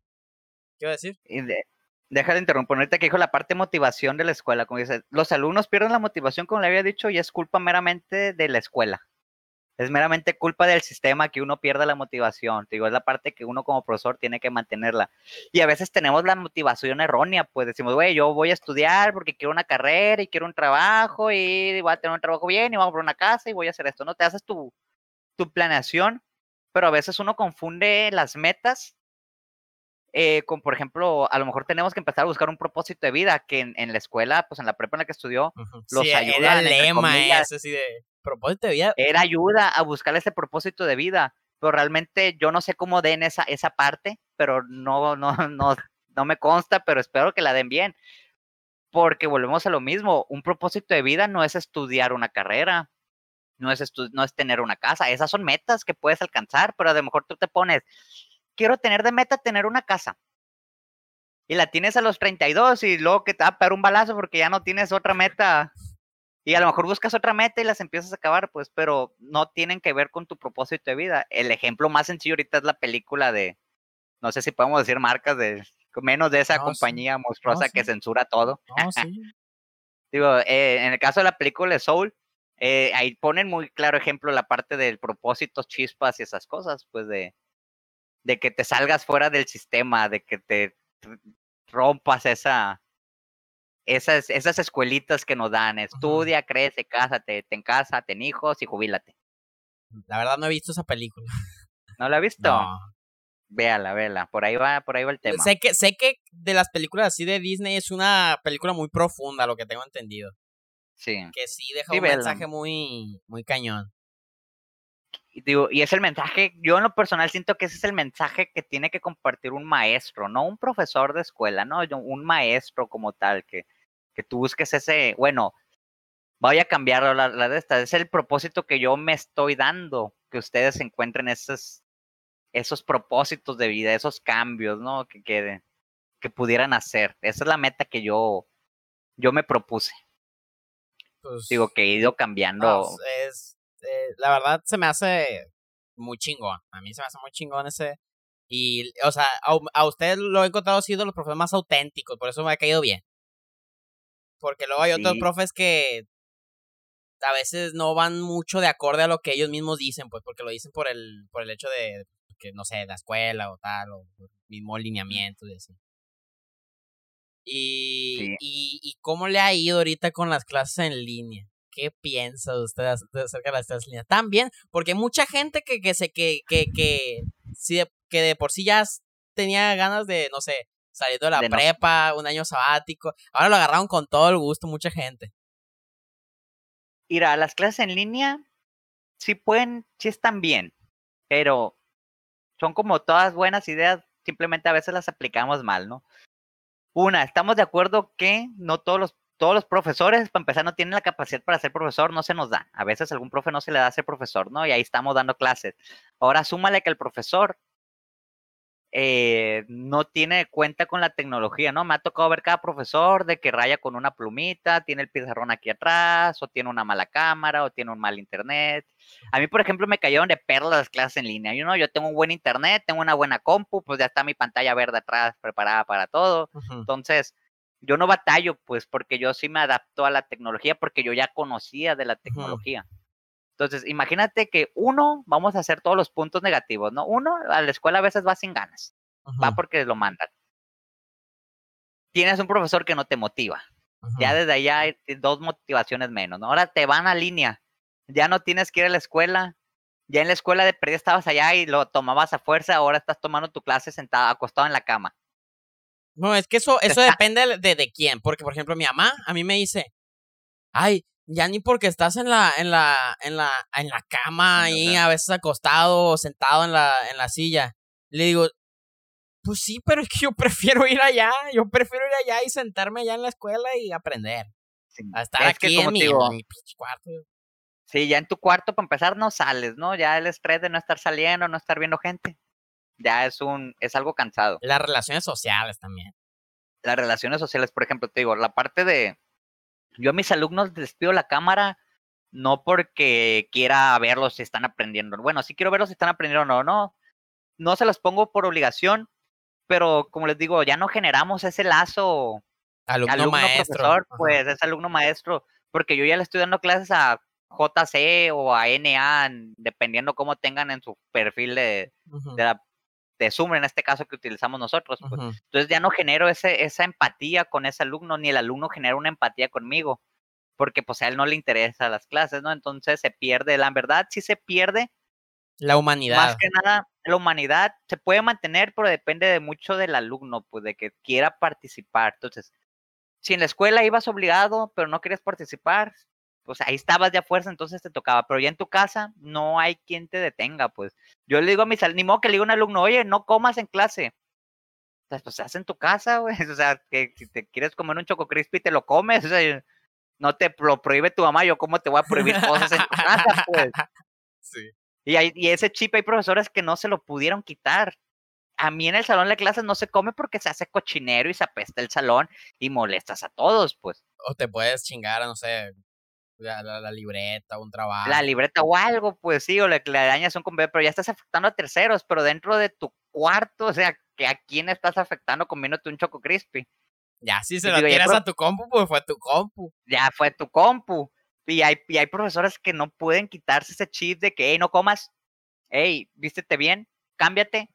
Quiero decir. Y de, deja de interrumpir, ahorita que dijo la parte motivación de la escuela, como dice, los alumnos pierden la motivación, como le había dicho, y es culpa meramente de la escuela. Es meramente culpa del sistema que uno pierda la motivación. Digo, es la parte que uno como profesor tiene que mantenerla. Y a veces tenemos la motivación errónea, pues decimos, güey, yo voy a estudiar porque quiero una carrera y quiero un trabajo y voy a tener un trabajo bien y vamos por una casa y voy a hacer esto. No te haces tu, tu planeación, pero a veces uno confunde las metas eh, con, por ejemplo, a lo mejor tenemos que empezar a buscar un propósito de vida que en, la escuela, pues en la prepa en la que estudió, los ayuda. Era el lema ese, así de propósito de vida. Era ayuda a buscar ese propósito de vida, pero realmente yo no sé cómo den esa, esa parte, pero no, no, no, no me consta, pero espero que la den bien. Porque volvemos a lo mismo, un propósito de vida no es estudiar una carrera, no es, no es tener una casa, esas son metas que puedes alcanzar, pero a lo mejor tú te pones, quiero tener de meta tener una casa. Y la tienes a los 32 y luego que te va a pegar un balazo porque ya no tienes otra meta y a lo mejor buscas otra meta y las empiezas a acabar, pues, pero no tienen que ver con tu propósito de vida. El ejemplo más sencillo ahorita es la película de, no sé si podemos decir marcas de, menos de esa compañía monstruosa que censura todo. Digo, eh, en el caso de la película de Soul, eh, ahí ponen muy claro ejemplo la parte del propósito, chispas y esas cosas, pues de, de que te salgas fuera del sistema, de que te rompas esa, esas, esas escuelitas que nos dan, estudia, crece, cásate, ten casa, ten hijos y jubílate. La verdad no he visto esa película. ¿No la he visto? No. Véala, véala, por ahí va, por ahí va el tema. Sé que, sé que de las películas así de Disney es una película muy profunda, lo que tengo entendido. Sí. Que sí deja un mensaje muy, muy cañón. Y, digo, y es el mensaje, yo en lo personal siento que ese es el mensaje que tiene que compartir un maestro, no un profesor de escuela, no, un maestro como tal, que, que tú busques ese, bueno, voy a cambiar la, la, de esta, es el propósito que yo me estoy dando, que ustedes encuentren esos, esos propósitos de vida, esos cambios, ¿no? Que, que, que pudieran hacer. Esa es la meta que yo, yo me propuse. Pues, Digo que he ido cambiando. es, eh, la verdad se me hace muy chingón. A mí se me hace muy chingón ese. Y, o sea, a, a usted lo he encontrado siendo los profesores más auténticos, por eso me ha caído bien. Porque luego hay otros profes que a veces no van mucho de acorde a lo que ellos mismos dicen, pues porque lo dicen por el, por el hecho de que, no sé, la escuela o tal, o mismo lineamiento y así. Y, y, y, cómo le ha ido ahorita con las clases en línea. ¿Qué piensa usted acerca de las clases en línea? También, porque hay mucha gente que, que se, que, que, que, que de por sí ya tenía ganas de, no sé, saliendo de la prepa, un año sabático. Ahora lo agarraron con todo el gusto mucha gente. Mira, las clases en línea sí pueden, sí están bien, pero son como todas buenas ideas, simplemente a veces las aplicamos mal, ¿no? Una, estamos de acuerdo que no todos los, todos los profesores, para empezar, no tienen la capacidad para ser profesor, no se nos da. A veces algún profe no se le da a ser profesor, ¿no? Y ahí estamos dando clases. Ahora súmale que el profesor eh, no tiene cuenta con la tecnología, ¿no? Me ha tocado ver cada profesor de que raya con una plumita, tiene el pizarrón aquí atrás, o tiene una mala cámara, o tiene un mal internet. A mí, por ejemplo, me cayeron de perlas las clases en línea. Yo, ¿no? yo tengo un buen internet, tengo una buena compu, pues ya está mi pantalla verde atrás preparada para todo. Entonces, yo no batallo, pues, porque yo sí me adapto a la tecnología, porque yo ya conocía de la tecnología. Entonces, imagínate que uno, vamos a hacer todos los puntos negativos, ¿no? Uno, a la escuela a veces va sin ganas, va porque lo mandan. Tienes un profesor que no te motiva. Ya desde allá hay dos motivaciones menos, ¿no? Ahora te van a línea, ya no tienes que ir a la escuela, ya en la escuela de perdida estabas allá y lo tomabas a fuerza, ahora estás tomando tu clase sentado, acostado en la cama. No, es que eso, eso depende de, de quién, porque por ejemplo mi mamá a mí me dice, ay, ya ni porque estás en la, en la, en la, en la cama ahí, a veces acostado o sentado en la, en la silla. Le digo, pues sí, pero es que yo prefiero ir allá, yo prefiero ir allá y sentarme allá en la escuela y aprender. A estar aquí en, mi, cuarto. Sí, ya en tu cuarto para empezar no sales, ¿no? Ya el estrés de no estar saliendo, no estar viendo gente, ya es un, es algo cansado. Las relaciones sociales también. Las relaciones sociales, por ejemplo, te digo, la parte de, yo a mis alumnos les pido la cámara no porque quiera verlos si están aprendiendo. Bueno, sí quiero verlos si están aprendiendo o no, no. No se los pongo por obligación, pero como les digo, ya no generamos ese lazo alumno, maestro. profesor, pues es alumno maestro, porque yo ya le estoy dando clases a JC o a NA, dependiendo cómo tengan en su perfil de, de la de Zoom, en este caso que utilizamos nosotros. Pues. Entonces ya no genero ese, esa empatía con ese alumno, ni el alumno genera una empatía conmigo, porque pues a él no le interesa las clases, ¿no? Entonces se pierde, la verdad sí se pierde. La humanidad. Más que nada, la humanidad se puede mantener, pero depende de mucho del alumno, pues de que quiera participar. Entonces, si en la escuela ibas obligado, pero no querías participar, pues ahí estabas de a fuerza, entonces te tocaba, pero ya en tu casa no hay quien te detenga, pues. Yo le digo a mis alumnos, ni modo que le digo a un alumno, oye, no comas en clase. pues, pues haz en tu casa, güey. O sea, que si te quieres comer un choco crispy, te lo comes. O sea, no te lo prohíbe tu mamá, yo cómo te voy a prohibir cosas en tu casa, pues. Sí. Y, hay, y ese chip hay profesores que no se lo pudieron quitar. A mí en el salón de clases no se come porque se hace cochinero y se apesta el salón y molestas a todos, pues. O te puedes chingar, no sé, la, la, libreta, un trabajo. La libreta o algo, pues sí, o le, le dañas un pero ya estás afectando a terceros, pero dentro de tu cuarto, o sea, que a quién estás afectando comiéndote un choco crispy. Ya, si se lo tiras a tu compu, pues fue tu compu. Ya fue tu compu. Y hay, y hay profesores que no pueden quitarse ese chip de que, hey, no comas. Hey, vístete bien, cámbiate.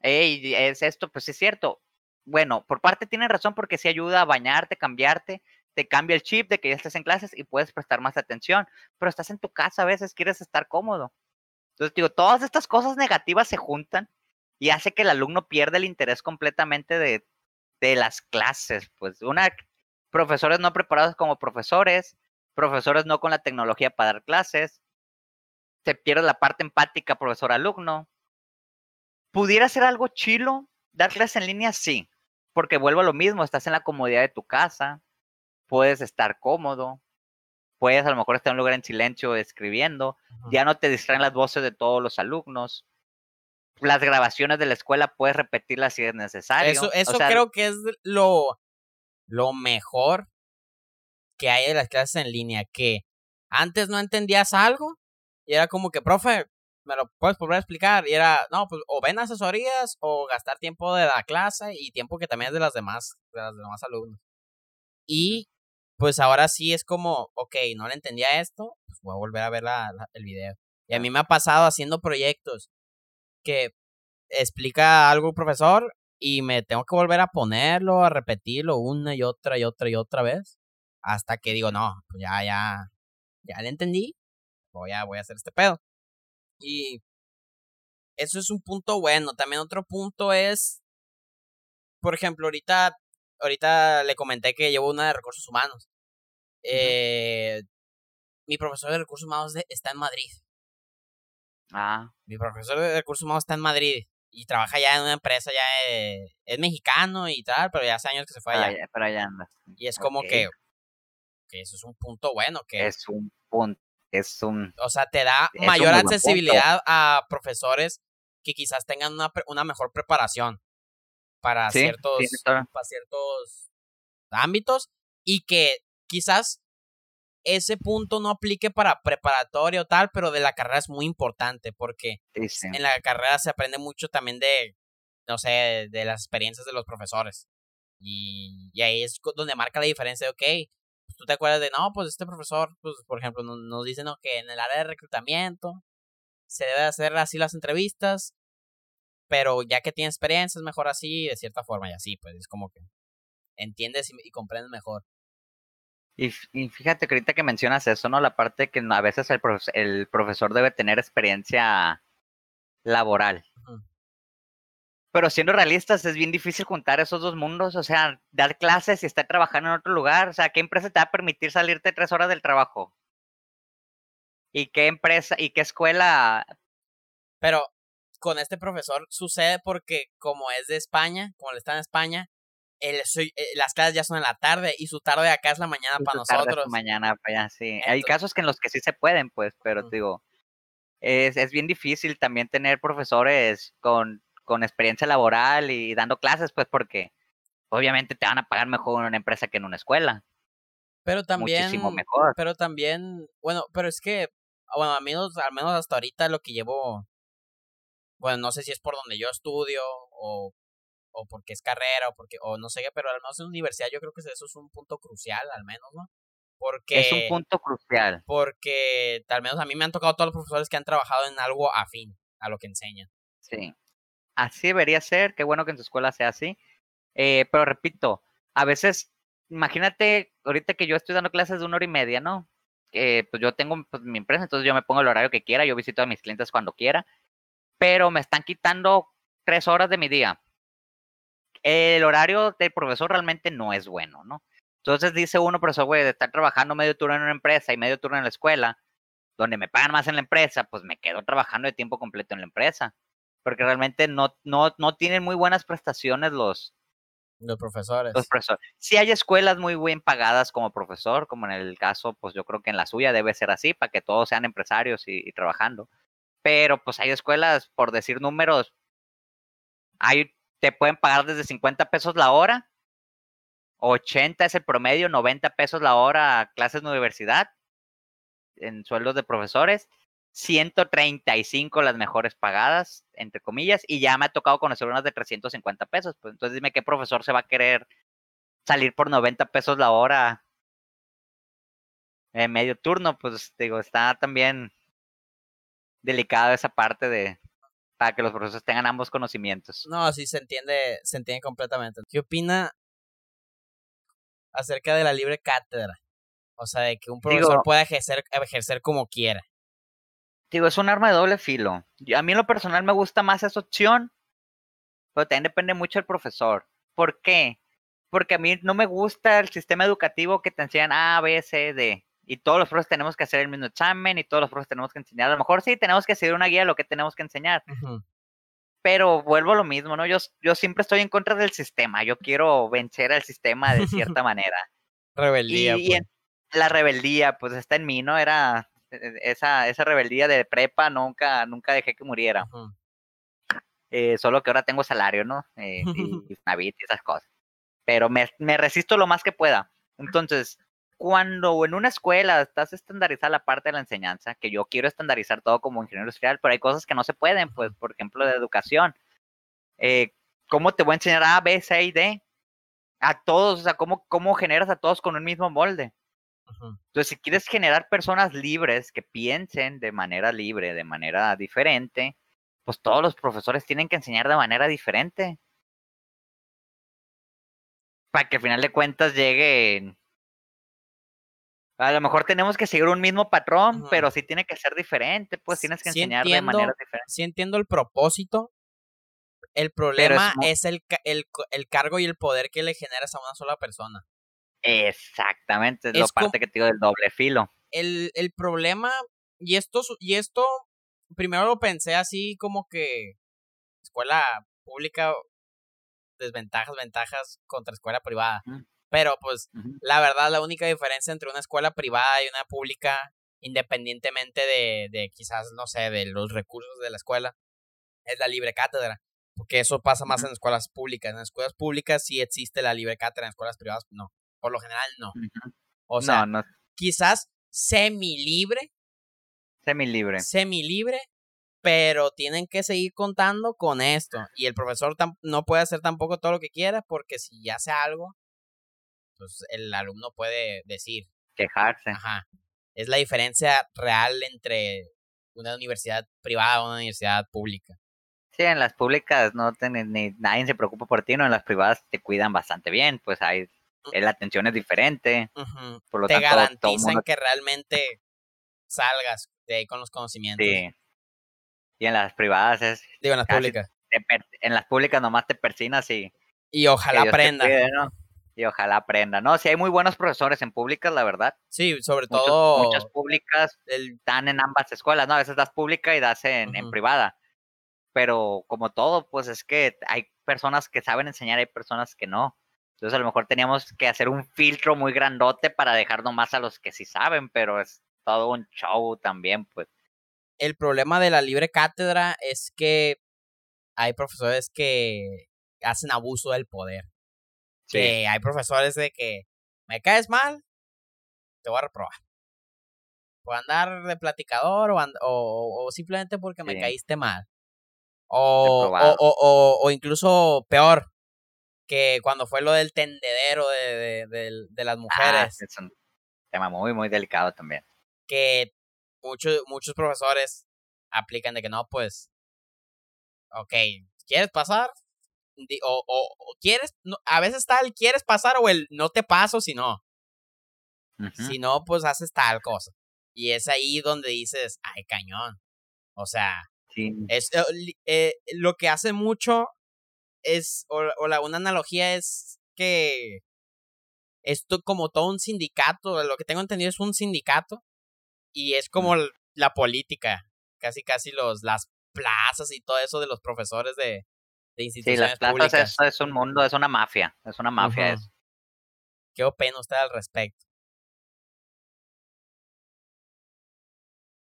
Hey, es esto, pues es cierto. Bueno, por parte tienen razón porque sí ayuda a bañarte, cambiarte, te cambia el chip de que ya estás en clases y puedes prestar más atención, pero estás en tu casa a veces, quieres estar cómodo. Entonces, digo, todas estas cosas negativas se juntan y hace que el alumno pierda el interés completamente de, de las clases. Pues una, profesores no preparados como profesores, profesores no con la tecnología para dar clases, se pierde la parte empática profesor-alumno. ¿Pudiera ser algo chilo? Dar clases en línea, sí, porque vuelvo a lo mismo, estás en la comodidad de tu casa, puedes estar cómodo, puedes a lo mejor estar en un lugar en silencio escribiendo, ya no te distraen las voces de todos los alumnos. Las grabaciones de la escuela puedes repetirlas si es necesario. Eso, eso creo que es lo, lo mejor que hay de las clases en línea, que antes no entendías algo y era como que, profe, me lo puedes volver a explicar. Y era, no, pues o ven asesorías o gastar tiempo de la clase y tiempo que también es de las demás, de las demás alumnos. Y pues ahora sí es como, ok, no le entendía esto, pues voy a volver a ver la, el video. Y a mí me ha pasado haciendo proyectos que explica algo el profesor y me tengo que volver a ponerlo, a repetirlo una y otra y otra y otra vez, hasta que digo, no, pues ya, ya, ya le entendí, voy a, voy a hacer este pedo. Y eso es un punto bueno. También otro punto es, por ejemplo, ahorita, ahorita le comenté que llevo una de recursos humanos. Eh, mi profesor de recursos humanos está en Madrid. Ah. Mi profesor de recursos humanos está en Madrid y trabaja ya en una empresa, ya es mexicano y tal, pero ya hace años que se fue allá. pero allá anda. Y es como que, que eso es un punto bueno. que Es un punto, es un... O sea, te da mayor accesibilidad a profesores que quizás tengan una, una mejor preparación para, ciertos, para ciertos ámbitos y que quizás ese punto no aplique para preparatoria o tal, pero de la carrera es muy importante porque en la carrera se aprende mucho también de, no sé, de las experiencias de los profesores. Y, y ahí es donde marca la diferencia de, ok, pues tú te acuerdas de, no, pues este profesor, pues por ejemplo, nos, nos dicen que en el área de reclutamiento se debe hacer así las entrevistas, pero ya que tiene experiencia es mejor así, de cierta forma, y así, pues es como que entiendes y comprendes mejor. Y, fíjate que ahorita que mencionas eso, ¿no? La parte que a veces el, el profesor debe tener experiencia laboral. Pero siendo realistas, es bien difícil juntar esos dos mundos, o sea, dar clases y estar trabajando en otro lugar, o sea, ¿qué empresa te va a permitir salirte tres horas del trabajo? ¿Y qué empresa y qué escuela? Pero con este profesor sucede porque como es de España, como él está en España, el, soy, eh, las clases ya son en la tarde y su tarde acá es la mañana para nosotros. mañana para allá, sí. Hay casos que en los que sí se pueden, pues, pero digo, es, es bien difícil también tener profesores con, con experiencia laboral y dando clases, pues, porque obviamente te van a pagar mejor en una empresa que en una escuela. Pero también, Muchísimo mejor. Pero también, bueno, pero es que, bueno, al menos, al menos hasta ahorita lo que llevo, bueno, no sé si es por donde yo estudio o o porque es carrera, o porque, o no sé qué, pero al menos en universidad yo creo que eso es un punto crucial, al menos, ¿no? Porque, es un punto crucial. Porque al menos a mí me han tocado todos los profesores que han trabajado en algo afín a lo que enseñan. Sí. Así debería ser, qué bueno que en tu escuela sea así. Eh, pero repito, a veces, imagínate, ahorita que yo estoy dando clases de una hora y media, ¿no? Eh, pues yo tengo pues, mi empresa, entonces yo me pongo el horario que quiera, yo visito a mis clientes cuando quiera, pero me están quitando tres horas de mi día el horario del profesor realmente no es bueno, ¿no? Entonces dice uno, profesor, güey, de estar trabajando medio turno en una empresa y medio turno en la escuela, donde me pagan más en la empresa, pues me quedo trabajando de tiempo completo en la empresa. porque realmente no, no, no tienen muy buenas prestaciones los, los profesores. Los profesores. Sí hay escuelas muy bien pagadas como profesor, como en el caso, pues yo creo que en la suya debe ser así, para que todos sean empresarios y, trabajando. Pero pues hay escuelas, por decir números, hay, te pueden pagar desde 50 pesos la hora, 80 es el promedio, 90 pesos la hora clases de universidad, en sueldos de profesores, 135 las mejores pagadas, entre comillas, y ya me ha tocado conocer unas de 350 pesos. Pues entonces dime qué profesor se va a querer salir por 90 pesos la hora en medio turno, pues digo, está también delicada esa parte de para que los profesores tengan ambos conocimientos. No, sí se entiende, se entiende completamente. ¿Qué opina acerca de la libre cátedra? O sea, de que un profesor pueda ejercer, ejercer como quiera digo, es un arma de doble filo. A mí en lo personal me gusta más esa opción, pero también depende mucho del profesor. ¿Por qué? Porque a mí no me gusta el sistema educativo que te enseñan A, B, C, D. Y todos los profesores tenemos que hacer el mismo examen y todos los profesores tenemos que enseñar. A lo mejor sí tenemos que seguir una guía de lo que tenemos que enseñar. Pero vuelvo a lo mismo, ¿no? Yo, yo siempre estoy en contra del sistema. Yo quiero vencer al sistema de cierta manera. Rebeldía. Y, pues. la rebeldía, pues está en mí, ¿no? Era e, esa, esa rebeldía de prepa nunca, nunca dejé que muriera. Eh, solo que ahora tengo salario, ¿no? Eh, y, y esas cosas. Pero me, me, resisto lo más que pueda. Entonces, cuando en una escuela estás estandarizada la parte de la enseñanza, que yo quiero estandarizar todo como ingeniero industrial, pero hay cosas que no se pueden, pues, por ejemplo, de educación. Eh, ¿Cómo te voy a enseñar A, B, C y D? A todos, o sea, ¿cómo, cómo generas a todos con un mismo molde? Entonces, si quieres generar personas libres que piensen de manera libre, de manera diferente, pues todos los profesores tienen que enseñar de manera diferente. Para que al final de cuentas lleguen. A lo mejor tenemos que seguir un mismo patrón, pero sí tiene que ser diferente, pues tienes que enseñar de manera diferente. Sí entiendo el propósito. El problema es, el, el, el cargo y el poder que le generas a una sola persona. Exactamente, es, lo parte que te digo del doble filo. El, el problema, y esto, y esto, primero lo pensé así como que escuela pública, desventajas, ventajas contra escuela privada. Pero pues la verdad la única diferencia entre una escuela privada y una pública, independientemente de, de quizás, no sé, de los recursos de la escuela, es la libre cátedra. Porque eso pasa más en escuelas públicas. En escuelas públicas sí existe la libre cátedra, en escuelas privadas no por lo general no. O sea, quizás semi-libre. Semi-libre. Semi-libre, pero tienen que seguir contando con esto. Y el profesor no puede hacer tampoco todo lo que quiera, porque si hace algo, pues el alumno puede decir. Quejarse. Ajá. Es la diferencia real entre una universidad privada y una universidad pública. Sí, en las públicas no tienen ni nadie se preocupa por ti, no en las privadas te cuidan bastante bien, pues hay la atención es diferente. por lo Te garantizan que realmente salgas de ahí con los conocimientos. Sí. Y en las privadas es. Digo, en las públicas. en las públicas nomás te persinas y. Y ojalá aprenda. Y ojalá aprenda. No, sí hay muy buenos profesores en públicas, la verdad. Sí, sobre todo. Muchas públicas están en ambas escuelas, ¿no? A veces das pública y das en, en privada. Pero como todo, pues es que hay personas que saben enseñar, hay personas que no. Entonces a lo mejor teníamos que hacer un filtro muy grandote para dejar nomás a los que sí saben, pero es todo un show también, pues. El problema de la libre cátedra es que hay profesores que hacen abuso del poder. Sí. Que hay profesores de que me caes mal, te voy a reprobar. Puedo andar de platicador o, o, simplemente porque me caíste mal. O, o, o, incluso peor, que cuando fue lo del tendedero de, de, las ah, mujeres. es un tema muy, muy delicado también. Que muchos, muchos profesores aplican de que no, pues, ok, ¿quieres pasar? O, o, quieres, a veces está el quieres pasar o el no te paso si no. Si no, pues haces tal cosa. Y es ahí donde dices, ay, cañón. O sea, es, eh, eh, lo que hace mucho es, o, la, una analogía es que esto como todo un sindicato, lo que tengo entendido es un sindicato y es como la política, casi casi los, las, plazas y todo eso de los profesores de, de instituciones sí, las plazas Es, un mundo, es una mafia, es una mafia eso. ¿Qué opina usted al respecto?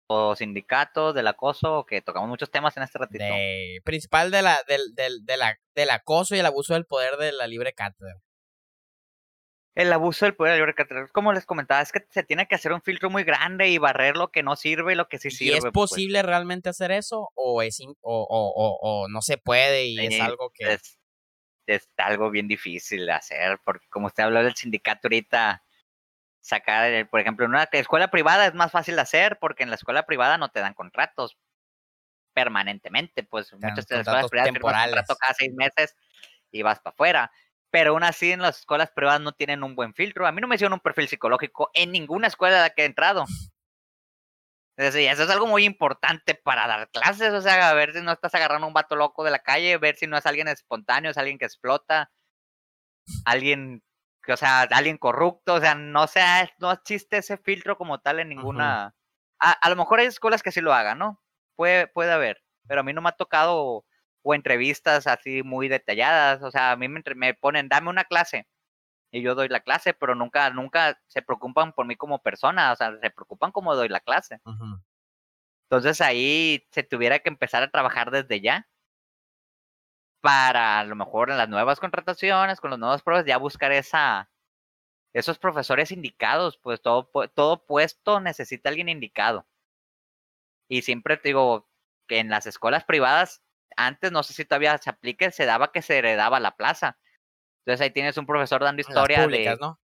O sindicatos, del acoso, que tocamos muchos temas en este ratito. principal de la, del, del, de la, del acoso y el abuso del poder de la libre cátedra. El abuso del poder como les comentaba, es que se tiene que hacer un filtro muy grande y barrer lo que no sirve y lo que sí sirve. ¿Y es pues. posible realmente hacer eso o es o, o, o, no se puede y es algo que es, es, algo bien difícil de hacer porque como usted habló del sindicato ahorita sacar, por ejemplo, en una escuela privada es más fácil de hacer porque en la escuela privada no te dan contratos permanentemente, pues muchas escuelas privadas un contrato cada seis meses y vas para afuera pero aún así en las escuelas privadas no tienen un buen filtro. A mí no me hicieron un perfil psicológico en ninguna escuela a la que he entrado. eso es algo muy importante para dar clases, o sea, a ver si no estás agarrando un vato loco de la calle, ver si no es alguien espontáneo, es alguien que explota, alguien o sea, alguien corrupto, o sea, no sea, no existe ese filtro como tal en ninguna. a, a, lo mejor hay escuelas que sí lo hagan, ¿no? Puede, puede haber, pero a mí no me ha tocado o entrevistas así muy detalladas. O sea, a mí me, me, ponen, dame una clase. Y yo doy la clase, pero nunca, nunca se preocupan por mí como persona. O sea, se preocupan como doy la clase. Entonces ahí se tuviera que empezar a trabajar desde ya. Para a lo mejor en las nuevas contrataciones, con los nuevos profes, ya buscar esa, esos profesores indicados, pues todo, todo puesto necesita alguien indicado. Y siempre te digo que en las escuelas privadas antes, no sé si todavía se aplique, se daba que se heredaba la plaza. Entonces ahí tienes un profesor dando historia en las públicas, ¿no?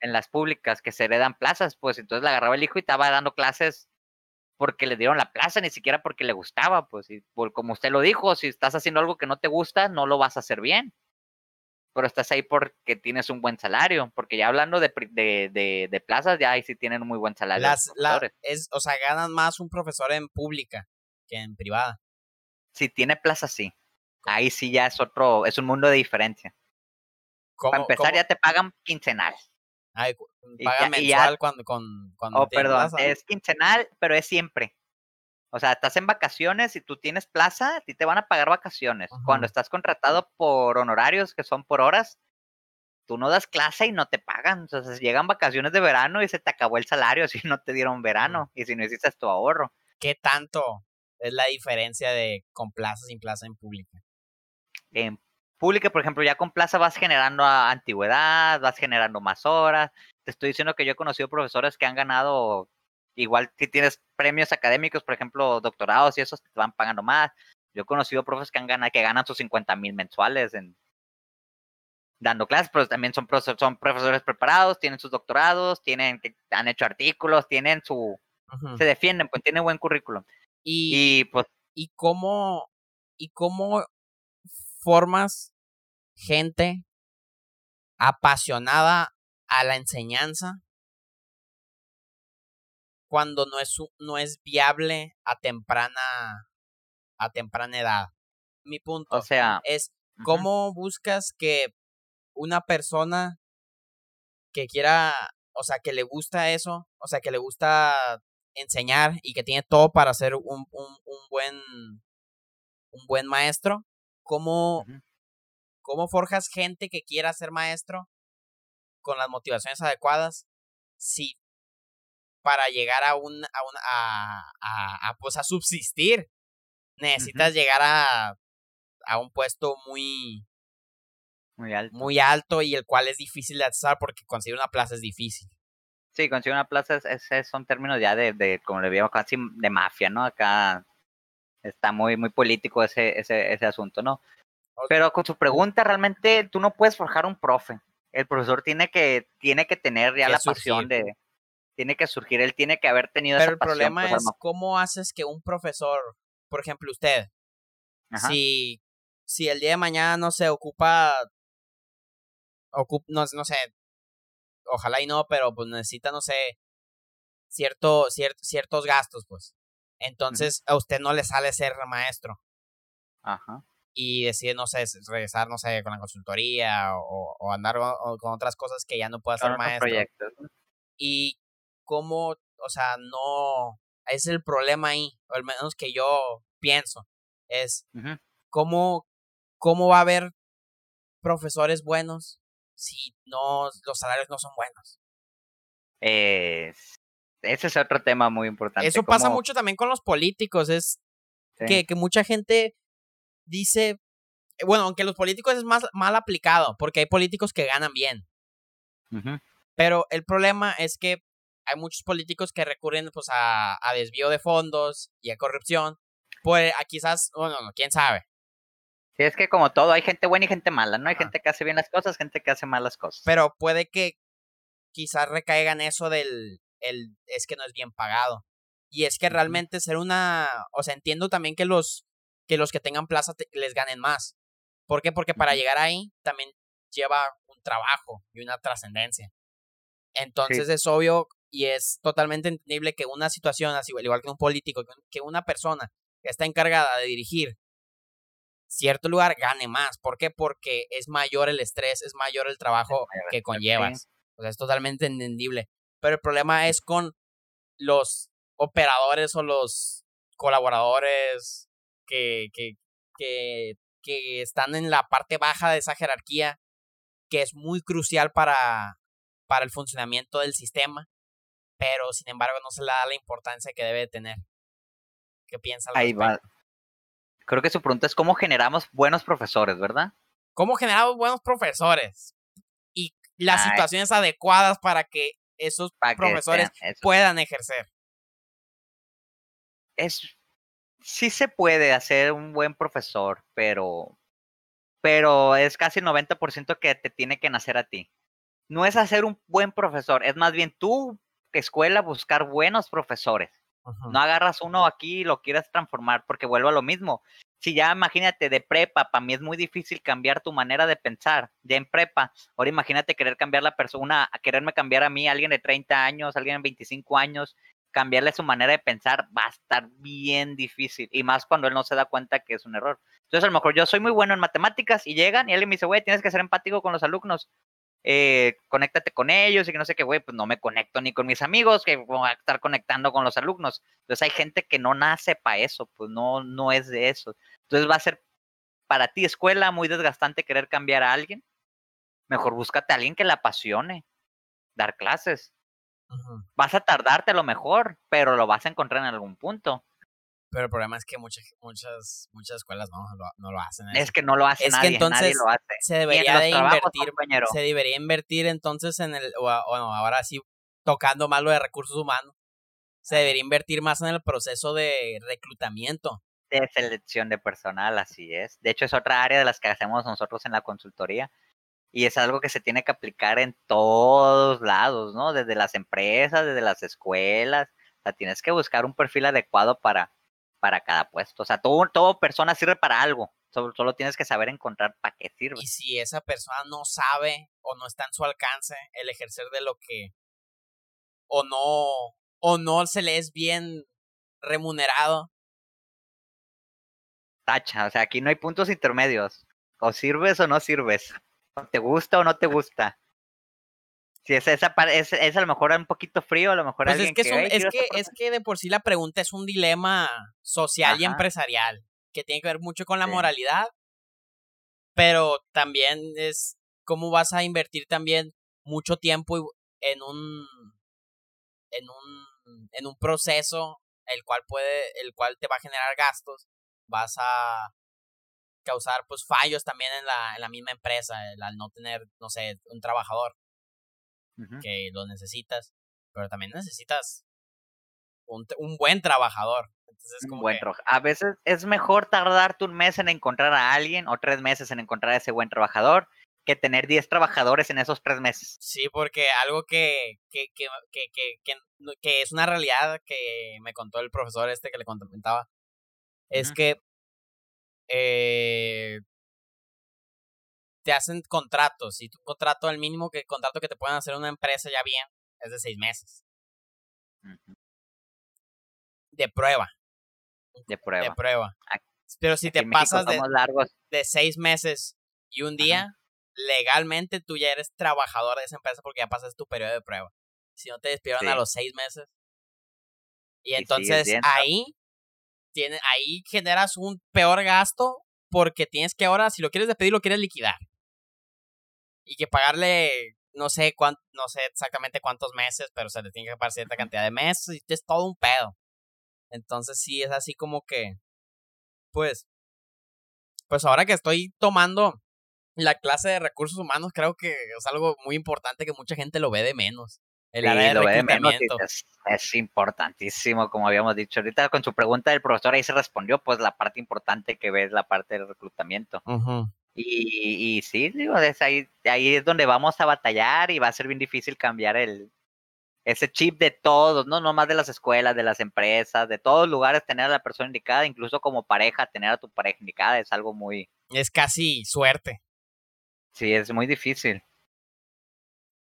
En las públicas, que se heredan plazas, pues entonces le agarraba el hijo y estaba dando clases porque le dieron la plaza, ni siquiera porque le gustaba, pues, y como usted lo dijo, si estás haciendo algo que no te gusta, no lo vas a hacer bien. Pero estás ahí porque tienes un buen salario, porque ya hablando de, de, de, plazas, ya ahí sí tienen un muy buen salario. Las, es, o sea, ganan más un profesor en pública que en privada si tiene plaza, sí. Ahí sí ya es otro, es un mundo de diferencia. Para empezar, ya te pagan quincenal. Ay, pagan mensual cuando, con, cuando Oh, perdón, es quincenal, pero es siempre. O sea, estás en vacaciones y tú tienes plaza, a ti te van a pagar vacaciones. Cuando estás contratado por honorarios, que son por horas, tú no das clase y no te pagan. Entonces llegan vacaciones de verano y se te acabó el salario si no te dieron verano y si no hiciste tu ahorro. ¿Qué tanto es la diferencia de con plaza sin plaza en pública. En pública, por ejemplo, ya con plaza vas generando antigüedad, vas generando más horas. Te estoy diciendo que yo he conocido profesores que han ganado, igual si tienes premios académicos, por ejemplo, doctorados y esos te van pagando más. Yo he conocido profesores que, han ganado, que ganan sus 50 mil mensuales en, dando clases, pero también son profesores, son profesores preparados, tienen sus doctorados, tienen, han hecho artículos, tienen su, se defienden, pues tienen buen currículum. Y, pues, y cómo, y cómo formas gente apasionada a la enseñanza cuando no es, no es viable a temprana, a temprana edad. Mi punto o sea, es cómo buscas que una persona que quiera, o sea, que le gusta eso, o sea, que le gusta enseñar y que tiene todo para ser un, un, un buen un buen maestro, ¿cómo, ¿cómo forjas gente que quiera ser maestro con las motivaciones adecuadas? Si para llegar a un, a, un, a, a, pues a subsistir necesitas llegar a, a un puesto muy muy alto. muy alto y el cual es difícil de acceder porque conseguir una plaza es difícil. Sí, conseguir una plaza es, son términos ya de, de, como le vimos casi de mafia, ¿no? Acá está muy, muy político ese, ese, ese asunto, ¿no? Pero con su pregunta, realmente tú no puedes forjar un profe. El profesor tiene que, tiene que tener ya la pasión de, tiene que surgir, él tiene que haber tenido Pero esa pasión. Pero el problema pues, es cómo haces que un profesor, por ejemplo, usted, si, si el día de mañana no se ocupa, ocupa no, no sé, ojalá y no, pero pues necesita, no sé, cierto, ciertos gastos, pues. Entonces a usted no le sale ser maestro. Ajá. Y decide, no sé, regresar, no sé, con la consultoría o, o andar con, otras cosas que ya no pueda ser maestro. Y cómo, o sea, no, es el problema ahí, o al menos que yo, pienso es cómo, cómo va a haber profesores buenos si no los salarios no son buenos. ese es otro tema muy importante. Eso pasa mucho también con los políticos, es que, que mucha gente dice, bueno, aunque los políticos es más mal aplicado, porque hay políticos que ganan bien. Pero el problema es que hay muchos políticos que recurren pues a, a desvío de fondos y a corrupción. Pues a quizás, bueno, quién sabe. Sí, es que como todo, hay gente buena y gente mala, ¿no? Hay gente que hace bien las cosas, gente que hace malas cosas. Pero puede que quizás recaiga en eso del, el, es que no es bien pagado. Y es que realmente ser una, o sea, entiendo también que los que los que tengan plaza les ganen más. ¿Por qué? Porque para llegar ahí también lleva un trabajo y una trascendencia. Entonces es obvio y es totalmente entendible que una situación así, igual que un político, que una persona que está encargada de dirigir cierto lugar gane más. ¿Por qué? Porque es mayor el estrés, es mayor el trabajo que conllevas. O sea, es totalmente entendible. Pero el problema es con los operadores o los colaboradores que, que, que, que están en la parte baja de esa jerarquía, que es muy crucial para, para el funcionamiento del sistema, pero sin embargo no se le da la importancia que debe tener. ¿Qué piensa? Ahí va. Creo que su pregunta es cómo generamos buenos profesores, ¿verdad? ¿Cómo generamos buenos profesores? Y las situaciones adecuadas para que esos profesores puedan ejercer. Es, sí se puede hacer un buen profesor, pero, pero es casi 90% que te tiene que nacer a ti no es hacer un buen profesor, es más bien tú, escuela, buscar buenos profesores. No agarras uno aquí y lo quieras transformar porque vuelvo a lo mismo. Si ya imagínate de prepa, para mí es muy difícil cambiar tu manera de pensar. Ya en prepa, ahora imagínate querer cambiar la persona, quererme cambiar a mí, alguien de 30 años, alguien de 25 años, cambiarle su manera de pensar va a estar bien difícil. Y más cuando él no se da cuenta que es un error. Entonces, a lo mejor yo soy muy bueno en matemáticas y llegan y alguien me dice, güey, tienes que ser empático con los alumnos eh, conéctate con ellos y que no sé qué, güey, pues no me conecto ni con mis amigos, que voy a estar conectando con los alumnos. Entonces hay gente que no nace para eso, pues no, no es de eso. Entonces va a ser para ti, escuela, muy desgastante querer cambiar a alguien. Mejor búscate a alguien que le apasione dar clases. Vas a tardarte a lo mejor, pero lo vas a encontrar en algún punto. Pero el problema es que muchas, muchas, muchas escuelas no, no lo hacen. Es que no lo hace es nadie, que entonces lo hace. Se debería de invertir, se debería invertir entonces en el, bueno, ahora sí, tocando más lo de recursos humanos, se debería invertir más en el proceso de reclutamiento. De selección de personal, así es. De hecho, es otra área de las que hacemos nosotros en la consultoría. Y es algo que se tiene que aplicar en todos lados, ¿no? Desde las empresas, desde las escuelas. O sea, tienes que buscar un perfil adecuado para, para cada puesto. O sea, todo, todo persona sirve para algo. Solo, solo tienes que saber encontrar para qué sirve. Y si esa persona no sabe o no está en su alcance el ejercer de lo que o no o no se le es bien remunerado. Tacha, o sea, aquí no hay puntos intermedios. O sirves o no sirves. O te gusta o no te gusta. Si es, esa, es, es a lo mejor un poquito frío, a lo mejor pues es que, es, que, es que de por sí la pregunta es un dilema social y empresarial, que tiene que ver mucho con la moralidad, pero también es cómo vas a invertir también mucho tiempo en un en un en un proceso el cual puede el cual te va a generar gastos vas a causar pues fallos también en la, en la misma empresa al no tener no sé un trabajador que lo necesitas, pero también necesitas un, un buen trabajador. Entonces, como buen A veces es mejor tardarte un mes en encontrar a alguien o tres meses en encontrar a ese buen trabajador que tener diez trabajadores en esos tres meses. Sí, porque algo que, que, que, que, que, es una realidad que me contó el profesor este que le comentaba, es que eh, te hacen contratos y tu contrato, el mínimo que contrato que te pueden hacer una empresa ya bien, es de seis meses. De prueba. De prueba. De prueba. Pero si te pasas de, de, seis meses y un día, legalmente tú ya eres trabajador de esa empresa porque ya pasas tu periodo de prueba. Si no te despidieron a los seis meses. Y entonces ahí tiene, ahí generas un peor gasto porque tienes que ahora, si lo quieres despedir, lo quieres liquidar. Y que pagarle, no sé cuánto, no sé exactamente cuántos meses, pero se le tiene que pagar cierta cantidad de meses y es todo un pedo. Entonces sí, es así como que, pues, pues ahora que estoy tomando la clase de recursos humanos, creo que es algo muy importante que mucha gente lo ve de menos. El área de lo es, importantísimo, como habíamos dicho. Ahorita con su pregunta del profesor ahí se respondió, pues la parte importante que ve es la parte del reclutamiento. Y, y, sí, digo, ahí, ahí es donde vamos a batallar y va a ser bien difícil cambiar el ese chip de todos, no no más de las escuelas, de las empresas, de todos lugares, tener a la persona indicada, incluso como pareja, tener a tu pareja indicada es algo muy... Es casi suerte. Sí, es muy difícil.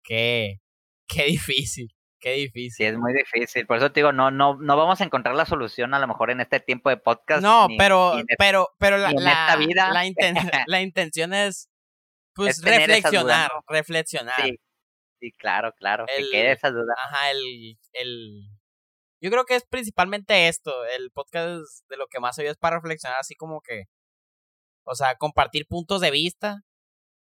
Qué, qué difícil, qué difícil. Sí, es muy difícil. Por eso te digo, no, no, no vamos a encontrar la solución a lo mejor en este tiempo de podcast. No, pero, pero, pero la, la, vida. La, la, intención es, pues, reflexionar, reflexionar. Sí, sí, claro, claro. que quede esa duda. Ajá, el, el, yo creo que es principalmente esto. El podcast de lo que más se es para reflexionar, así como que, o sea, compartir puntos de vista.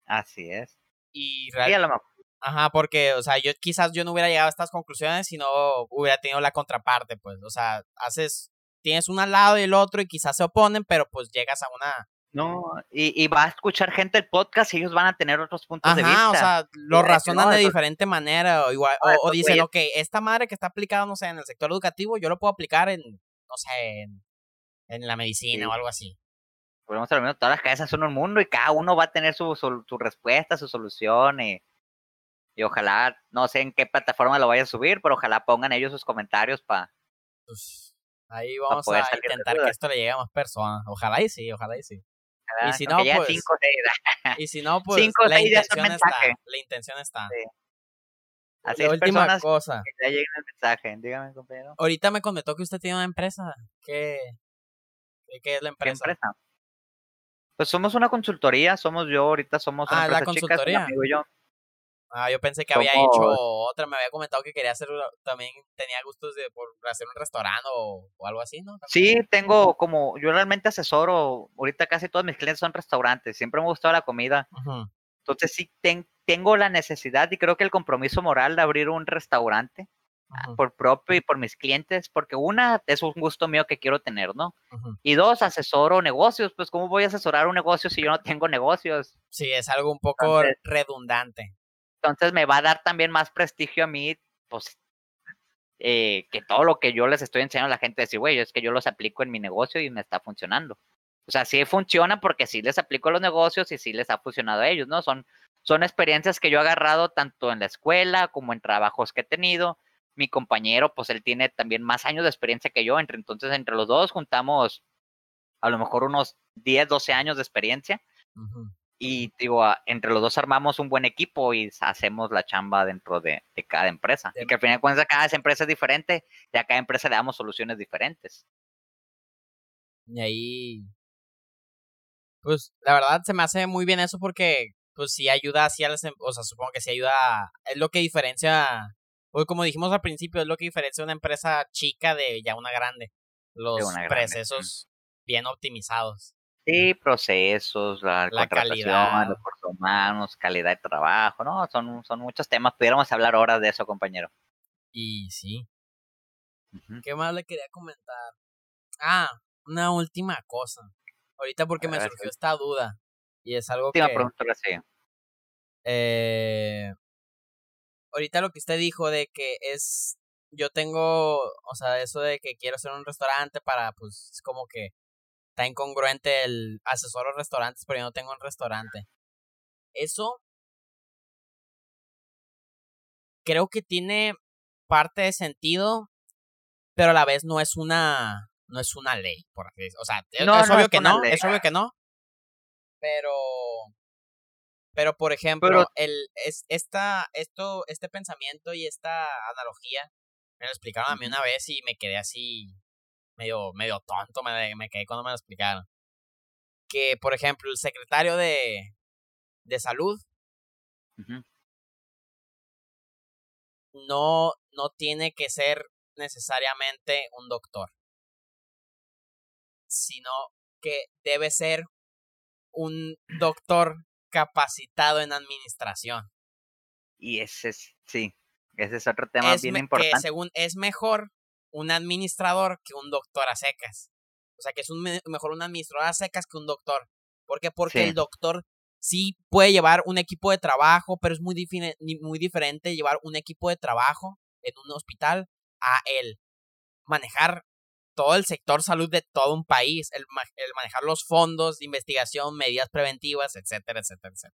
Así es. Y realmente. Ajá, porque, o sea, yo quizás yo no hubiera llegado a estas conclusiones si no hubiera tenido la contraparte, pues, o sea, haces, tienes un al lado y el otro y quizás se oponen, pero pues llegas a una... No, y, y va a escuchar gente el podcast y ellos van a tener otros puntos de vista. o sea, lo razonan de diferente manera, o igual, o, dicen, ok, esta madre que está aplicada, no sé, en el sector educativo, yo lo puedo aplicar en, no sé, en, la medicina o algo así. Podemos hablar, todas las cabezas son un mundo y cada uno va a tener su, su, su respuesta, su solución y y ojalá, no sé en qué plataforma lo vaya a subir, pero ojalá pongan ellos sus comentarios para... Pues ahí vamos a intentar que esto le llegue a más personas. Ojalá y sí, ojalá y sí. y si no, pues... Cinco, y si no, pues la, intención está, la intención está. Así la última cosa. Que ya lleguen el mensaje. Dígame, compañero. Ahorita me comentó que usted tiene una empresa. ¿Qué, qué es la empresa? ¿Qué empresa? Pues somos una consultoría, somos yo, ahorita somos una ah, la consultoría. amigo y yo. Ah, yo pensé que había hecho otra, me había comentado que quería hacer, también tenía gustos de por hacer un restaurante o, algo así, ¿no? Sí, tengo como, yo realmente asesoro, ahorita casi todos mis clientes son restaurantes, siempre me ha gustado la comida. Entonces sí tengo la necesidad y creo que el compromiso moral de abrir un restaurante ah, por propio y por mis clientes, porque una es un gusto mío que quiero tener, ¿no? Y dos, asesoro negocios, pues ¿cómo voy a asesorar un negocio si yo no tengo negocios? Sí, es algo un poco redundante. Entonces me va a dar también más prestigio a mí, pues, eh, que todo lo que yo les estoy enseñando a la gente, decir, güey, es que yo los aplico en mi negocio y me está funcionando. O sea, sí funciona porque sí les aplico los negocios y sí les ha funcionado a ellos, ¿no? Son, son experiencias que yo he agarrado tanto en la escuela como en trabajos que he tenido. Mi compañero, pues él tiene también más años de experiencia que yo, entre, entonces entre los dos juntamos a lo mejor unos 10, 12 años de experiencia y digo, entre los dos armamos un buen equipo y hacemos la chamba dentro de, cada empresa. Y que al final de cuentas cada empresa es diferente y a cada empresa le damos soluciones diferentes. Y ahí, pues la verdad se me hace muy bien eso porque pues sí ayuda así a las, em, o sea, supongo que sí ayuda, es lo que diferencia, pues como dijimos al principio, es lo que diferencia una empresa chica de ya una grande. Los procesos bien optimizados. Sí, procesos, la, calidad. los humanos, calidad de trabajo, ¿no? Son, son muchos temas. Pudiéramos hablar horas de eso, compañero. Y sí. ¿Qué más le quería comentar? Ah, una última cosa. Ahorita porque me surgió esta duda. Y es algo última que... pregunta Eh, ahorita lo que usted dijo de que es... Yo tengo, o sea, eso de que quiero hacer un restaurante para, pues, es como que está incongruente el asesor restaurantes, pero yo no tengo un restaurante. Eso creo que tiene parte de sentido, pero a la vez no es una no es una ley, por así decirlo. O sea, es, obvio que no, es obvio que no. Pero pero por ejemplo, el es esta esto este pensamiento y esta analogía me lo explicaron a mí una vez y me quedé así medio, medio tonto me, me quedé cuando me lo explicaron. Que, por ejemplo, el secretario de, de salud no, no tiene que ser necesariamente un doctor. sino que debe ser un doctor capacitado en administración. Y ese es, sí, ese es otro tema bien importante. Que según es mejor un administrador que un doctor a secas. O sea, que es un mejor un administrador a secas que un doctor. ¿Por qué? Porque el doctor sí puede llevar un equipo de trabajo, pero es muy, muy diferente llevar un equipo de trabajo en un hospital a el manejar todo el sector salud de todo un país, el, el manejar los fondos de investigación, medidas preventivas, etcétera, etcétera, etcétera.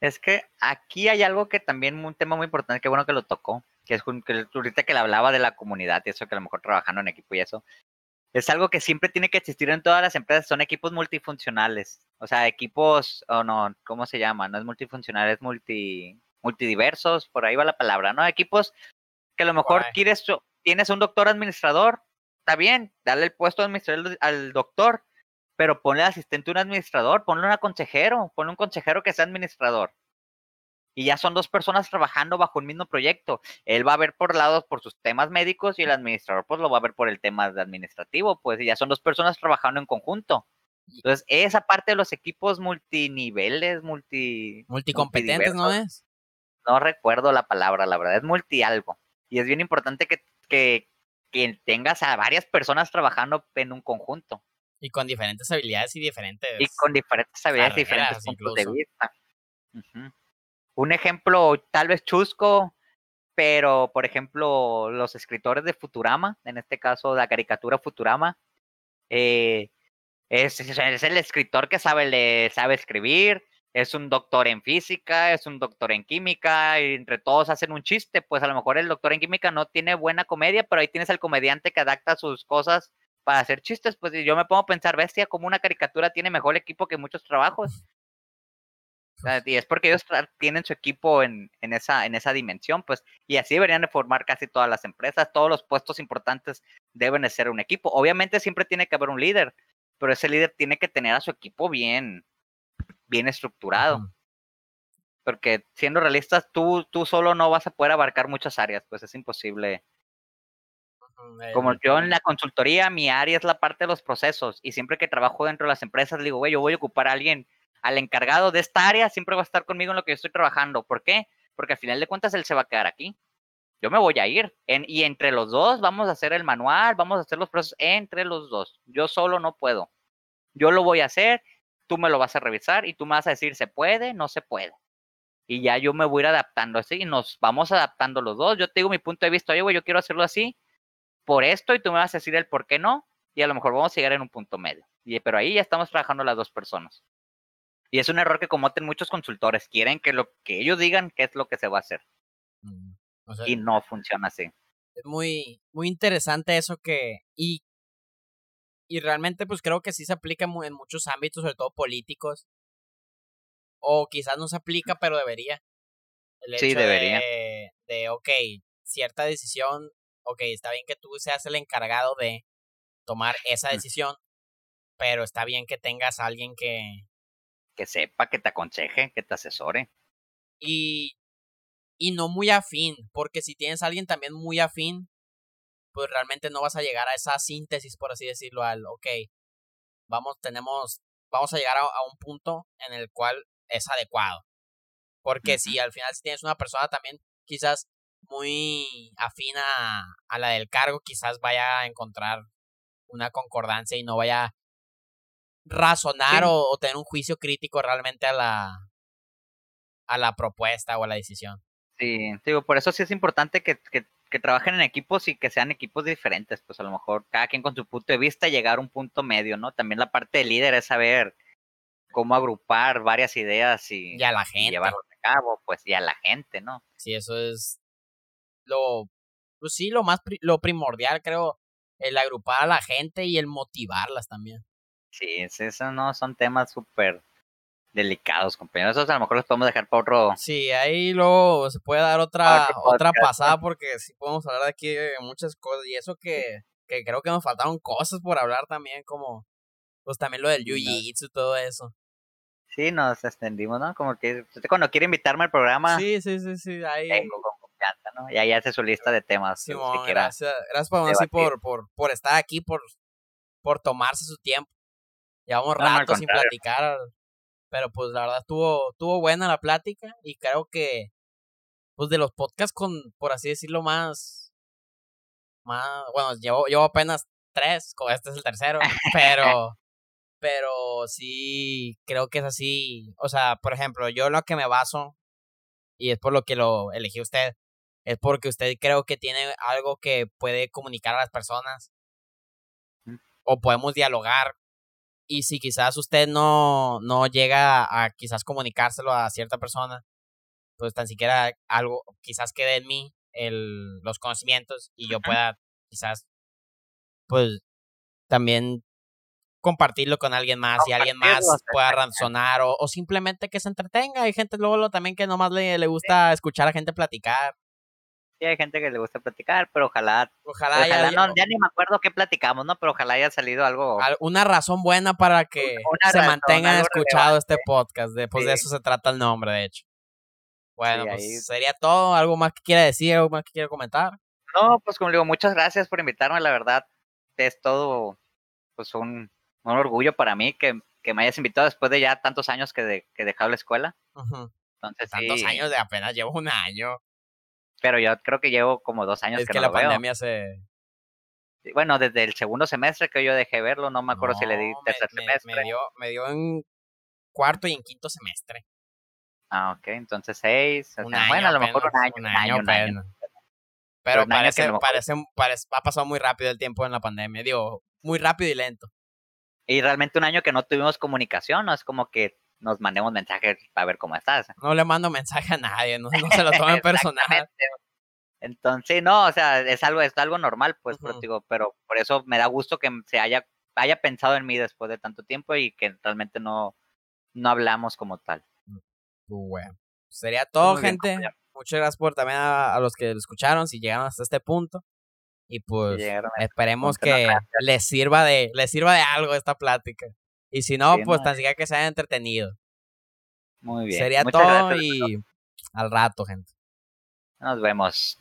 Es que aquí hay algo que también, un tema muy importante, que bueno que lo tocó, que es que ahorita que le hablaba de la comunidad y eso, que a lo mejor trabajando en equipo y eso, es algo que siempre tiene que existir en todas las empresas, son equipos multifuncionales, o sea, equipos, o no, ¿cómo se llama? No es multifuncional, es multi, multidiversos, por ahí va la palabra, ¿no? Equipos que a lo mejor quieres, tienes un doctor administrador, está bien, dale el puesto administrador al doctor, pero ponle asistente a un administrador, ponle un consejero, ponle un consejero que sea administrador. Y ya son dos personas trabajando bajo un mismo proyecto. Él va a ver por lados por sus temas médicos y el administrador pues lo va a ver por el tema administrativo, pues ya son dos personas trabajando en conjunto. Entonces, esa parte de los equipos multiniveles, multi... Multicompetentes, ¿no es? No recuerdo la palabra, la verdad, es multi algo. Y es bien importante que, que, que tengas a varias personas trabajando en un conjunto. Y con diferentes habilidades y diferentes. Y con diferentes habilidades y diferentes puntos de vista. Un ejemplo tal vez chusco, pero por ejemplo, los escritores de Futurama, en este caso la caricatura Futurama, eh, es, es, el escritor que sabe, le, sabe escribir, es un doctor en física, es un doctor en química, y entre todos hacen un chiste, pues a lo mejor el doctor en química no tiene buena comedia, pero ahí tienes al comediante que adapta sus cosas para hacer chistes, pues yo me pongo a pensar, bestia, como una caricatura tiene mejor equipo que muchos trabajos. Y es porque ellos tienen su equipo en, en, esa, en esa dimensión, pues, y así deberían de formar casi todas las empresas, todos los puestos importantes deben de ser un equipo. Obviamente siempre tiene que haber un líder, pero ese líder tiene que tener a su equipo bien, bien estructurado. Porque siendo realistas, tú, tú solo no vas a poder abarcar muchas áreas, pues es imposible. Como yo en la consultoría, mi área es la parte de los procesos y siempre que trabajo dentro de las empresas, digo, güey, yo voy a ocupar a alguien, al encargado de esta área, siempre va a estar conmigo en lo que yo estoy trabajando. ¿Por qué? Porque al final de cuentas él se va a quedar aquí. Yo me voy a ir. Y entre los dos vamos a hacer el manual, vamos a hacer los procesos entre los dos. Yo solo no puedo. Yo lo voy a hacer tú me lo vas a revisar y tú me vas a decir, ¿se puede? No se puede. Y ya yo me voy a ir adaptando así y nos vamos adaptando los dos. Yo te digo mi punto de vista, oye, güey, yo quiero hacerlo así por esto y tú me vas a decir el por qué no y a lo mejor vamos a llegar en un punto medio. Pero ahí ya estamos trabajando las dos personas. Y es un error que cometen muchos consultores. Quieren que lo que ellos digan qué es lo que se va a hacer. Mm, y no funciona así. Es muy, muy interesante eso que... Y y realmente pues creo que sí se aplica en muchos ámbitos, sobre todo políticos. O quizás no se aplica, pero debería. sí, debería. De, de, ok, cierta decisión, ok, está bien que tú seas el encargado de tomar esa decisión, pero está bien que tengas a alguien que... Que sepa, que te aconseje, que te asesore. Y, y no muy afín, porque si tienes a alguien también muy afín, pues realmente no vas a llegar a esa síntesis, por así decirlo, al, ok, vamos, tenemos, vamos a llegar a, un punto en el cual es adecuado. Porque si al final si tienes una persona también quizás muy afina a, la del cargo, quizás vaya a encontrar una concordancia y no vaya razonar o, tener un juicio crítico realmente a la a la propuesta o a la decisión. Sí, digo, por eso sí es importante que, que que trabajen en equipos y que sean equipos diferentes, pues a lo mejor cada quien con su punto de vista llegar a un punto medio, ¿no? También la parte de líder es saber cómo agrupar varias ideas y, y a la gente. llevarlo a cabo, pues y a la gente, ¿no? Sí, eso es lo, pues sí, lo más, lo primordial, creo, el agrupar a la gente y el motivarlas también. Sí, eso no son temas súper delicados, compañeros. Esos a lo mejor los podemos dejar para otro. Sí, ahí luego se puede dar otra, otra pasada porque sí podemos hablar de aquí de muchas cosas. Y eso que, que creo que nos faltaron cosas por hablar también, como pues también lo del jiu-jitsu y todo eso. Sí, nos extendimos, ¿no? Como que cuando quiere invitarme al programa. Sí, sí, sí, sí. Ahí... Tengo con confianza, ¿no? Y ahí hace su lista de temas. Sí, gracias, gracias por, por, por, por estar aquí, por por tomarse su tiempo. Llevamos rato sin platicar, pero pues la verdad estuvo, estuvo buena la plática y creo que, pues de los podcasts con, por así decirlo, más, más, bueno, llevo, llevo apenas tres, este es el tercero, pero, pero sí creo que es así, o sea, por ejemplo, yo lo que me baso, y es por lo que lo elegí usted, es porque usted creo que tiene algo que puede comunicar a las personas o podemos dialogar y si quizás usted no, no llega a quizás comunicárselo a cierta persona, pues tan siquiera algo, quizás quede en mí el, los conocimientos y yo pueda quizás, pues, también compartirlo con alguien más y alguien más pueda razonar o, o, simplemente que se entretenga. Hay gente luego también que nomás le, le gusta escuchar a gente platicar sí hay gente que le gusta platicar, pero ojalá, ojalá, ya, no, ya ni me acuerdo qué platicamos, ¿no? Pero ojalá haya salido algo. Una razón buena para que se mantenga escuchado este podcast. De, pues de eso se trata el nombre, de hecho. Bueno, pues sería todo. ¿Algo más que quiera decir? ¿Algo más que quiera comentar? No, pues como digo, muchas gracias por invitarme, la verdad. Es todo, pues un, un orgullo para mí que, que, me hayas invitado después de ya tantos años que, de, que he dejado la escuela. Entonces, tantos años de apenas llevo un año. Pero yo creo que llevo como dos años es que, la pandemia se... Bueno, desde el segundo semestre que yo dejé verlo, no me acuerdo si le di tercer semestre. Me, dio, me dio en cuarto y en quinto semestre. Ah, ok, entonces seis. bueno, a lo mejor un año. Un año, un año, Pero, parece, parece, parece, ha pasado muy rápido el tiempo en la pandemia, digo, muy rápido y lento. Y realmente un año que no tuvimos comunicación, no es como que nos mandemos mensajes para ver cómo estás. No le mando mensaje a nadie, no, se lo tomen personal. Entonces, no, o sea, es algo, es algo normal, pues, pero, digo, pero por eso me da gusto que se haya, haya pensado en mí después de tanto tiempo y que realmente no, no hablamos como tal. Mm, bueno, sería todo, gente. Muchas gracias por también a, los que lo escucharon, si llegaron hasta este punto. Y pues esperemos que les sirva de, les sirva de algo esta plática. Y si no, pues tan siquiera que se haya entretenido. Muy bien. Sería todo y al rato, gente. Nos vemos.